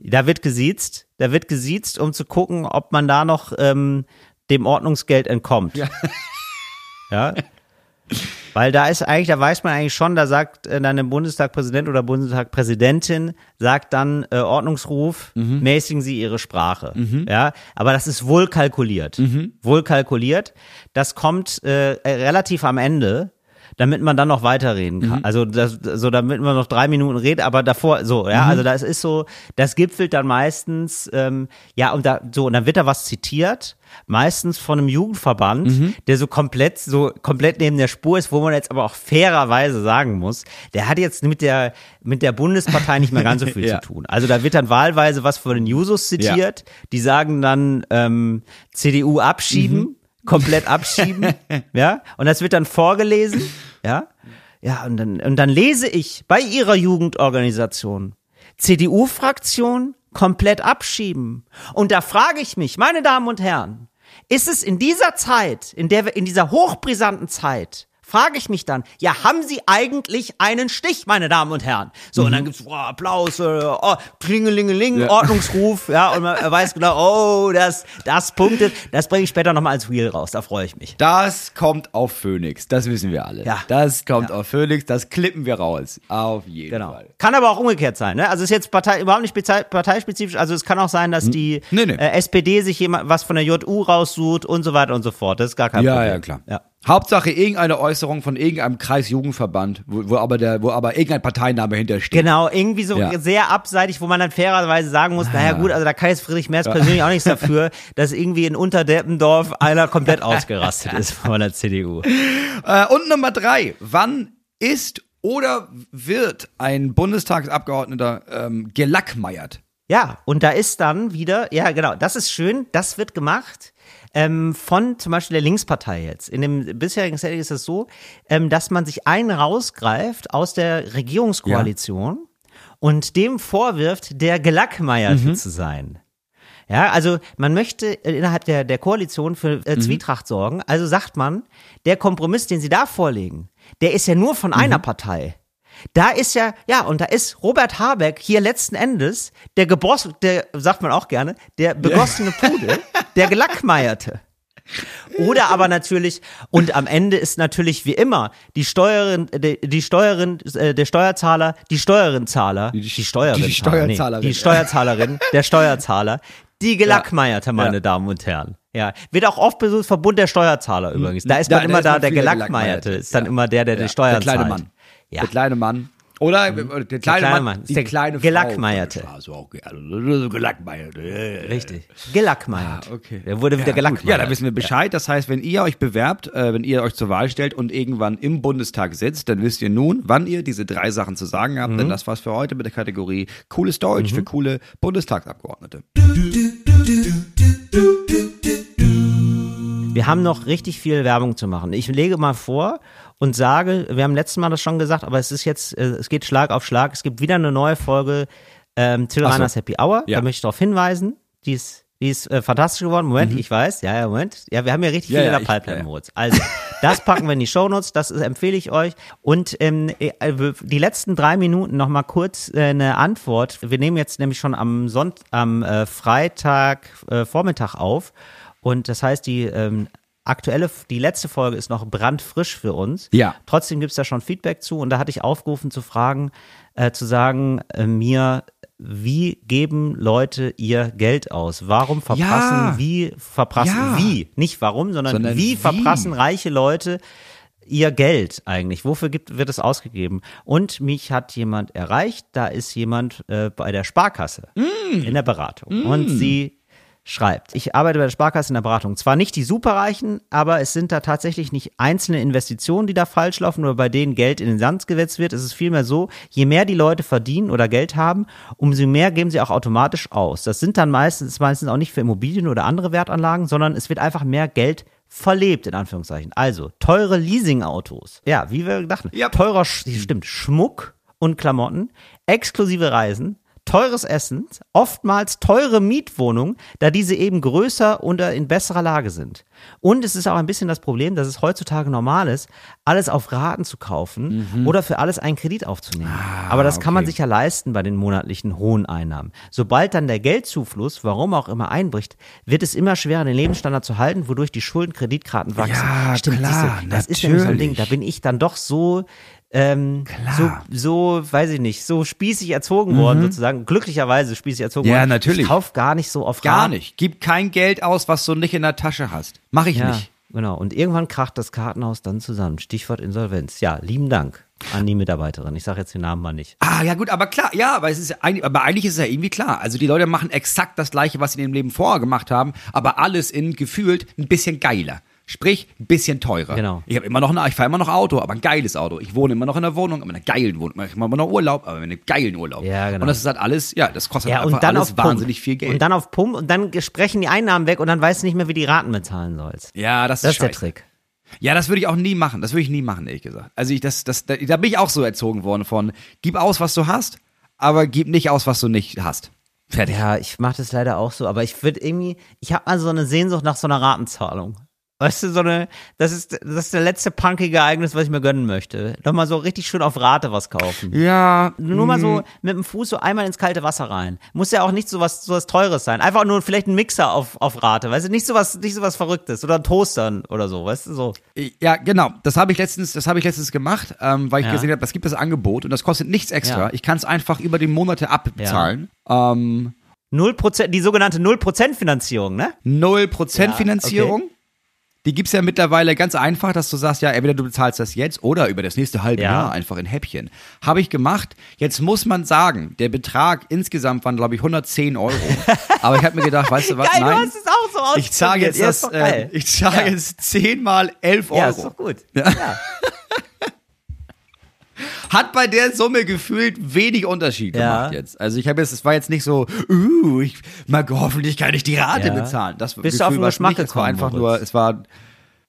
Da wird gesiezt, da wird gesiezt, um zu gucken, ob man da noch ähm, dem Ordnungsgeld entkommt. Ja. [laughs] Ja. Weil da ist eigentlich, da weiß man eigentlich schon, da sagt äh, dann der Bundestagpräsident oder Bundestagpräsidentin, sagt dann äh, Ordnungsruf, Mhm. mäßigen Sie Ihre Sprache. Ja, aber das ist wohl kalkuliert. Mhm. Wohl kalkuliert. Das kommt äh, relativ am Ende, damit man dann noch weiterreden kann. Mhm. Also das, so damit man noch drei Minuten redet, aber davor so, ja, Mhm. also das ist so, das gipfelt dann meistens, ähm, ja, und da so, und dann wird da was zitiert, meistens von einem Jugendverband, Mhm. der so komplett, so komplett neben der Spur ist, wo man jetzt aber auch fairerweise sagen muss, der hat jetzt mit der, mit der Bundespartei nicht mehr ganz so viel [laughs] Ja. zu tun. Also da wird dann wahlweise was von den Jusos zitiert, die sagen dann ähm, CDU abschieben, Mhm. Komplett abschieben, [laughs] ja, und das wird dann vorgelesen, ja, ja, und dann, und dann lese ich bei ihrer Jugendorganisation, CDU-Fraktion komplett abschieben. Und da frage ich mich, meine Damen und Herren, ist es in dieser Zeit, in der wir, in dieser hochbrisanten Zeit, frage ich mich dann, ja, haben Sie eigentlich einen Stich, meine Damen und Herren? So, und dann gibt's oh, Applaus, äh, oh, Klingelingeling, Ja. Ordnungsruf, ja, und man [laughs] weiß genau, oh, das, das punktet, das bringe ich später nochmal als Wheel raus, da freue ich mich. Das kommt auf Phoenix, das wissen wir alle. Ja. Das kommt auf Phoenix, das klippen wir raus. Auf jeden Genau. Fall. Kann aber auch umgekehrt sein, ne? Also ist jetzt Partei, überhaupt nicht parteispezifisch. Also es kann auch sein, dass die Nee, nee. Äh, SPD sich jemand was von der JU raussucht und so weiter und so fort. Das ist gar kein Ja, Problem. ja, klar. Ja. Hauptsache irgendeine Äußerung von irgendeinem Kreisjugendverband, wo, wo aber der, wo aber irgendein Parteiname hintersteht. Genau, irgendwie so Ja. sehr abseitig, wo man dann fairerweise sagen muss, naja gut, also da kann jetzt Friedrich Merz persönlich auch nichts [laughs] dafür, dass irgendwie in Unterdeppendorf einer komplett [laughs] ausgerastet ist von der CDU. Äh, und Nummer drei. Wann ist oder wird ein Bundestagsabgeordneter ähm, gelackmeiert? Ja, und da ist dann wieder, ja genau, das ist schön, das wird gemacht ähm, von zum Beispiel der Linkspartei jetzt. In dem bisherigen Setting ist es so, ähm, dass man sich einen rausgreift aus der Regierungskoalition und dem vorwirft, der Gelackmeierte zu sein. Ja, also man möchte äh, innerhalb der, der Koalition für äh, Zwietracht sorgen. Also sagt man, der Kompromiss, den sie da vorlegen, der ist ja nur von einer Partei. Da ist ja, ja, und da ist Robert Habeck hier letzten Endes der geboss, der, sagt man auch gerne, der begossene Pudel, der Gelackmeierte. Oder aber natürlich, und am Ende ist natürlich wie immer die Steuerin, die, die Steuerin, äh, der Steuerzahler, die Steuerinzahler, die, die Steuerin, die Steuerzahlerin. nee, die Steuerzahlerin, der Steuerzahler, die Gelackmeierte, meine Ja. Damen und Herren. Ja, wird auch oft besucht, Verbund der Steuerzahler übrigens. Da ist man da immer da, der der Gelackmeierte, Gelackmeierte, ist dann ja. immer der, der Ja, die Steuern der kleine zahlt. Mann. Ja. Der kleine Mann. Oder äh, der kleine, kleine Mann, Mann. die Der kleine Frau. Gelackmeierte. Also auch also gelackmeierte. Ja, ja, ja. Richtig. Gelackmeiert. Ah, okay. Der wurde wieder Ja, gelackmeiert. gut. Ja, da wissen wir Bescheid. Das heißt, wenn ihr euch bewerbt, äh, wenn ihr euch zur Wahl stellt und irgendwann im Bundestag sitzt, dann wisst ihr nun, wann ihr diese drei Sachen zu sagen habt. Mhm. Denn das war's für heute mit der Kategorie Cooles Deutsch für coole Bundestagsabgeordnete. Wir haben noch richtig viel Werbung zu machen. Ich lege mal vor und sage, wir haben letztes Mal das schon gesagt, aber es ist jetzt, äh, es geht Schlag auf Schlag. Es gibt wieder eine neue Folge ähm, Till so. Happy Hour. Ja. Da möchte ich darauf hinweisen. Die ist, die ist äh, fantastisch geworden. Moment, ich weiß. Ja, ja, Moment. Ja, wir haben ja richtig Mhm. Ja, viel ja, in der Pipeline. Moritz. Also, das packen wir in die Shownotes. Das ist, empfehle ich euch. Und ähm, äh, die letzten drei Minuten noch mal kurz äh, eine Antwort. Wir nehmen jetzt nämlich schon am Sonntag, am äh, Freitag äh, Vormittag auf. Und das heißt, die ähm, aktuelle, die letzte Folge ist noch brandfrisch für uns. Ja. Trotzdem gibt's da schon Feedback zu und da hatte ich aufgerufen zu fragen, äh, zu sagen äh, mir, wie geben Leute ihr Geld aus? Warum verprassen, Ja. wie verprassen, Ja. wie, nicht warum, sondern, Sondern wie wie. verprassen reiche Leute ihr Geld eigentlich? Wofür gibt, wird es ausgegeben? Und mich hat jemand erreicht, da ist jemand äh, bei der Sparkasse Mm. in der Beratung und sie schreibt, ich arbeite bei der Sparkasse in der Beratung. Zwar nicht die Superreichen, aber es sind da tatsächlich nicht einzelne Investitionen, die da falsch laufen oder bei denen Geld in den Sand gesetzt wird. Es ist vielmehr so, je mehr die Leute verdienen oder Geld haben, umso mehr geben sie auch automatisch aus. Das sind dann meistens, meistens auch nicht für Immobilien oder andere Wertanlagen, sondern es wird einfach mehr Geld verlebt, in Anführungszeichen. Also, teure Leasingautos. Ja, wie wir dachten. Ja. Teurer, stimmt, Schmuck und Klamotten, exklusive Reisen, teures Essen, oftmals teure Mietwohnungen, da diese eben größer und in besserer Lage sind. Und es ist auch ein bisschen das Problem, dass es heutzutage normal ist, alles auf Raten zu kaufen oder für alles einen Kredit aufzunehmen. Aber das kann man okay. sich ja leisten bei den monatlichen hohen Einnahmen. Sobald dann der Geldzufluss, warum auch immer, einbricht, wird es immer schwerer, den Lebensstandard zu halten, wodurch die Schulden, Kreditkarten wachsen. Ja, Stimmt, klar, du, das ist nämlich so ein Ding, natürlich. da bin ich dann doch so ähm, so, Klar. so, weiß ich nicht, so spießig erzogen worden, sozusagen. Glücklicherweise spießig erzogen Ja, worden. natürlich. Ich kauf gar nicht so oft Gar Raten. nicht. Gib kein Geld aus, was du nicht in der Tasche hast. Mach ich Ja, nicht. genau. Und irgendwann kracht das Kartenhaus dann zusammen. Stichwort Insolvenz. Ja, lieben Dank an die Mitarbeiterin. Ich sage jetzt den Namen mal nicht. Ah, ja gut, aber klar, ja, aber es ist ja eigentlich, aber eigentlich ist es ja irgendwie klar. Also die Leute machen exakt das gleiche, was sie in ihrem Leben vorher gemacht haben, aber alles in gefühlt ein bisschen geiler. Sprich, ein bisschen teurer. Genau. Ich habe immer noch ein, ich fahre immer noch Auto, aber ein geiles Auto. Ich wohne immer noch in einer Wohnung, aber in einer geilen Wohnung. Ich mache immer noch Urlaub, aber in einem geilen Urlaub. Ja, genau. Und das ist halt alles, ja, das kostet Ja, halt einfach alles wahnsinnig viel Geld. Und dann auf Pump und dann sprechen die Einnahmen weg und dann weißt du nicht mehr, wie die Raten bezahlen sollst. ja, das ist, Das ist der scheiße. Trick. Ja, das würde ich auch nie machen. Das würde ich nie machen, ehrlich gesagt. Also ich, das, das, da, da bin ich auch so erzogen worden von, gib aus, was du hast, aber gib nicht aus, was du nicht hast. Fertig. Ja, ich mache das leider auch so, aber ich würde irgendwie, ich habe mal so eine Sehnsucht nach so einer Ratenzahlung. Weißt du, so eine, das ist, das ist der letzte punkige Ereignis, was ich mir gönnen möchte. Nochmal so richtig schön auf Rate was kaufen. Ja, Nur mal so mit dem Fuß so einmal ins kalte Wasser rein. Muss ja auch nicht so was, so was Teures sein. Einfach nur vielleicht ein Mixer auf, auf Rate, weißt du, nicht so was, nicht so was Verrücktes oder ein Toaster oder so, weißt du, so. Ja, genau. Das habe ich letztens, das habe ich letztens gemacht, ähm, weil ich Ja. gesehen habe, es gibt das Angebot und das kostet nichts extra. Ja. Ich kann es einfach über die Monate abbezahlen. Ähm, Null Prozent, die sogenannte Null Prozent Finanzierung, ne? 0% Ja, Finanzierung. Die gibt's ja mittlerweile ganz einfach, dass du sagst, ja, entweder du bezahlst das jetzt oder über das nächste halbe Ja. Jahr einfach in Häppchen. Habe ich gemacht. Jetzt muss man sagen, der Betrag insgesamt waren, glaube ich, 110 Euro. [laughs] Aber ich habe mir gedacht, weißt du was? Geil, Nein. du hast es auch so ich ausprobiert. zahle jetzt das, äh, ich zahle Ja. jetzt 10 mal 11 Euro. Ja, ist doch gut. Ja. Hat bei der Summe gefühlt wenig Unterschied Ja. gemacht jetzt. Also ich habe jetzt, es war jetzt nicht so, uh, ich mag hoffentlich kann ich die Rate Ja. bezahlen. Das Bist du Gefühl auf den Geschmack nicht. Es war gekommen, einfach Moritz? nur, es war,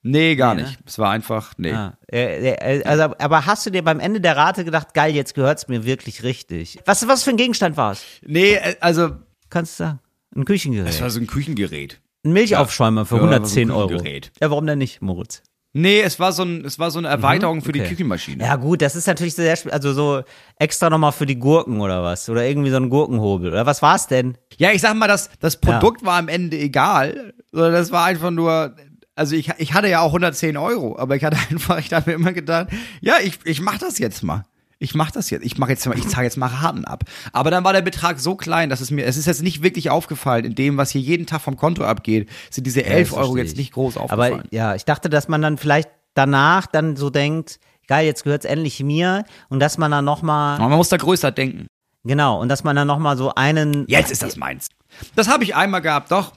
nee, gar Nee, ne? nicht. Es war einfach, nee. Äh, Also, aber hast du dir beim Ende der Rate gedacht, geil, jetzt gehört's mir wirklich richtig? Was, was für ein Gegenstand war es? Nee, äh, also, Kannst du sagen? Ein Küchengerät. es war so ein Küchengerät. Ein Milchaufschäumer für Ja, war so ein 110 Euro. Ja, warum denn nicht, Moritz? Nee, es war so ein, es war so eine Erweiterung für die Mhm, okay. Küchenmaschine. Ja, gut, das ist natürlich sehr, also so extra nochmal für die Gurken oder was? Oder irgendwie so ein Gurkenhobel. Oder was war's denn? Ja, ich sag mal, das, das Produkt war am Ende egal, sondern das war einfach nur, also ich, ich hatte ja auch 110 Euro, aber ich hatte [laughs] einfach, ich habe mir immer gedacht, ja, ich, ich mach das jetzt mal. Ich mach das jetzt. Ich mache jetzt ich zahle jetzt mal Raten ab. Aber dann war der Betrag so klein, dass es mir, es ist jetzt nicht wirklich aufgefallen, in dem, was hier jeden Tag vom Konto abgeht, sind diese 11 das Euro jetzt ich. nicht groß aufgefallen. Aber ja, ich dachte, dass man dann vielleicht danach dann so denkt, geil, jetzt gehört's endlich mir und dass man dann nochmal, man muss da größer denken. genau, und dass man dann nochmal so einen, Jetzt ist das meins. Das habe ich einmal gehabt, doch.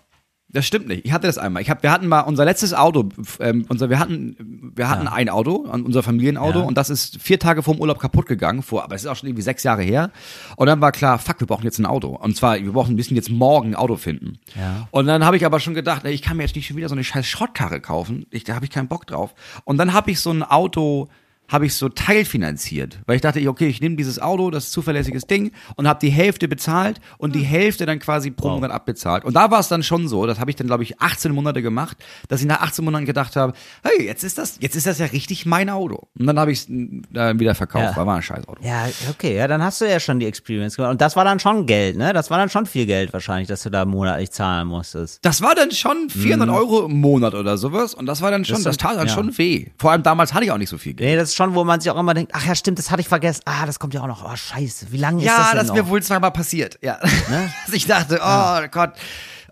Das stimmt nicht. Ich hatte das einmal. Ich hab, wir hatten mal unser letztes Auto, ähm, unser, wir hatten, wir hatten ein Auto, unser Familienauto, Ja. und das ist vier Tage vorm Urlaub kaputt gegangen, vor, aber es ist auch schon irgendwie sechs Jahre her. Und dann war klar, fuck, wir brauchen jetzt ein Auto. Und zwar, wir brauchen, müssen jetzt morgen ein Auto finden. Ja. Und dann habe ich aber schon gedacht, ey, ich kann mir jetzt nicht schon wieder so eine scheiß Schrottkarre kaufen. Ich, da habe ich keinen Bock drauf. Und dann habe ich so ein Auto, habe ich so teilfinanziert, weil ich dachte, okay, ich nehme dieses Auto, das ist zuverlässiges Ding und habe die Hälfte bezahlt und die Hälfte dann quasi pro Monat abbezahlt. Und da war es dann schon so, das habe ich dann glaube ich 18 Monate gemacht, dass ich nach 18 Monaten gedacht habe, hey, jetzt ist das, jetzt ist das ja richtig mein Auto. Und dann habe ich es äh, wieder verkauft, Ja. weil war ein scheiß Auto. ja, okay, ja, dann hast du ja schon die Experience gemacht. Und das war dann schon Geld, ne? Das war dann schon viel Geld wahrscheinlich, dass du da monatlich zahlen musstest. Das war dann schon 400 Euro im Monat oder sowas und das war dann schon, Das das, tat dann ja. schon weh. Vor allem damals hatte ich auch nicht so viel Geld. Nee, ist schon, wo man sich auch immer denkt, ach ja, stimmt, das hatte ich vergessen. Ah, das kommt ja auch noch. Oh, scheiße, wie lange ist das Ja, das noch? ist mir wohl zweimal passiert. Ja. [laughs] Dass ich dachte, oh Gott,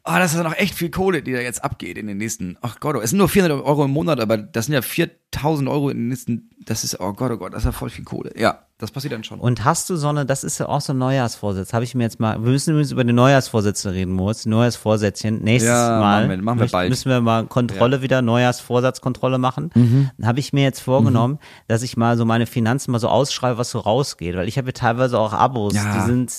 oh, das ist ja noch echt viel Kohle, die da jetzt abgeht in den nächsten. Ach Gott, es sind nur 400 Euro im Monat, aber das sind ja 4000 Euro in den nächsten. Das ist, oh Gott, oh Gott, das ist ja voll viel Kohle. Ja, das passiert dann schon. Und hast du so eine, das ist ja auch so ein Neujahrsvorsitz, habe ich mir jetzt mal, wir müssen übrigens über die Neujahrsvorsätze reden, Moritz, Neujahrsvorsätzchen, nächstes Ja, Mal machen wir- machen wir bald. müssen wir mal Kontrolle wieder, Neujahrsvorsatzkontrolle machen. Mhm. Habe ich mir jetzt vorgenommen, dass ich mal so meine Finanzen mal so ausschreibe, was so rausgeht, weil ich habe ja teilweise auch Abos, Ja. die sind,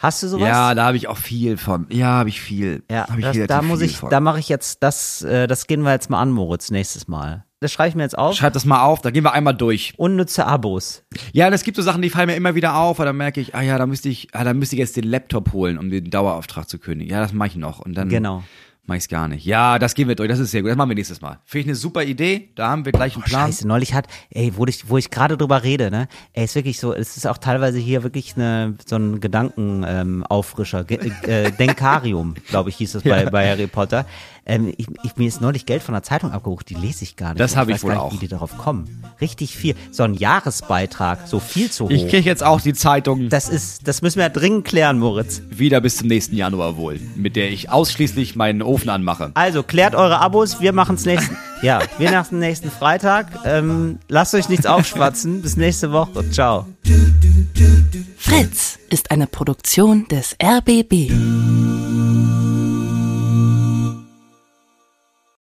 hast du sowas? ja, da habe ich auch viel von. Ja, habe ich viel. Ja, hab ich das, da muss ich, von. da mache ich jetzt, das, äh, das gehen wir jetzt mal an, Moritz, nächstes Mal. Das schreibe ich mir jetzt auf. Schreib das mal auf, da gehen wir einmal durch. Unnütze Abos. Ja, und es gibt so Sachen, die fallen mir immer wieder auf, und dann merke ich, ah ja, da müsste ich, ah, da müsste ich jetzt den Laptop holen, um den Dauerauftrag zu kündigen. Ja, das mache ich noch. Und dann Genau. mache ich gar nicht. Ja, das gehen wir durch, das ist sehr gut. Das machen wir nächstes Mal. Finde ich eine super Idee. Da haben wir gleich einen Plan. Scheiße, neulich hat, ey, wo ich, wo ich gerade drüber rede, ne, ey, ist wirklich so, es ist auch teilweise hier wirklich eine, so ein Gedankenauffrischer, ähm, Auffrischer. Ge äh, Denkarium, [laughs] glaube ich, hieß es bei, bei Harry Potter. Ähm, ich, ich, mir ist neulich Geld von der Zeitung abgebucht, die lese ich gar nicht. Das hab ich weiß wohl gar nicht, auch. Wie die darauf kommen. Richtig viel. So ein Jahresbeitrag, so viel zu hoch. Ich kriege jetzt auch die Zeitung das ist, das müssen wir dringend klären, Moritz. wieder bis zum nächsten Januar wohl, mit der ich ausschließlich meinen Ofen anmache. Also, klärt eure Abos, wir machen's nächsten, ja, wir machen nächsten Freitag. Ähm, lasst euch nichts aufschwatzen. Bis nächste Woche. Ciao. Fritz ist eine Produktion des RBB.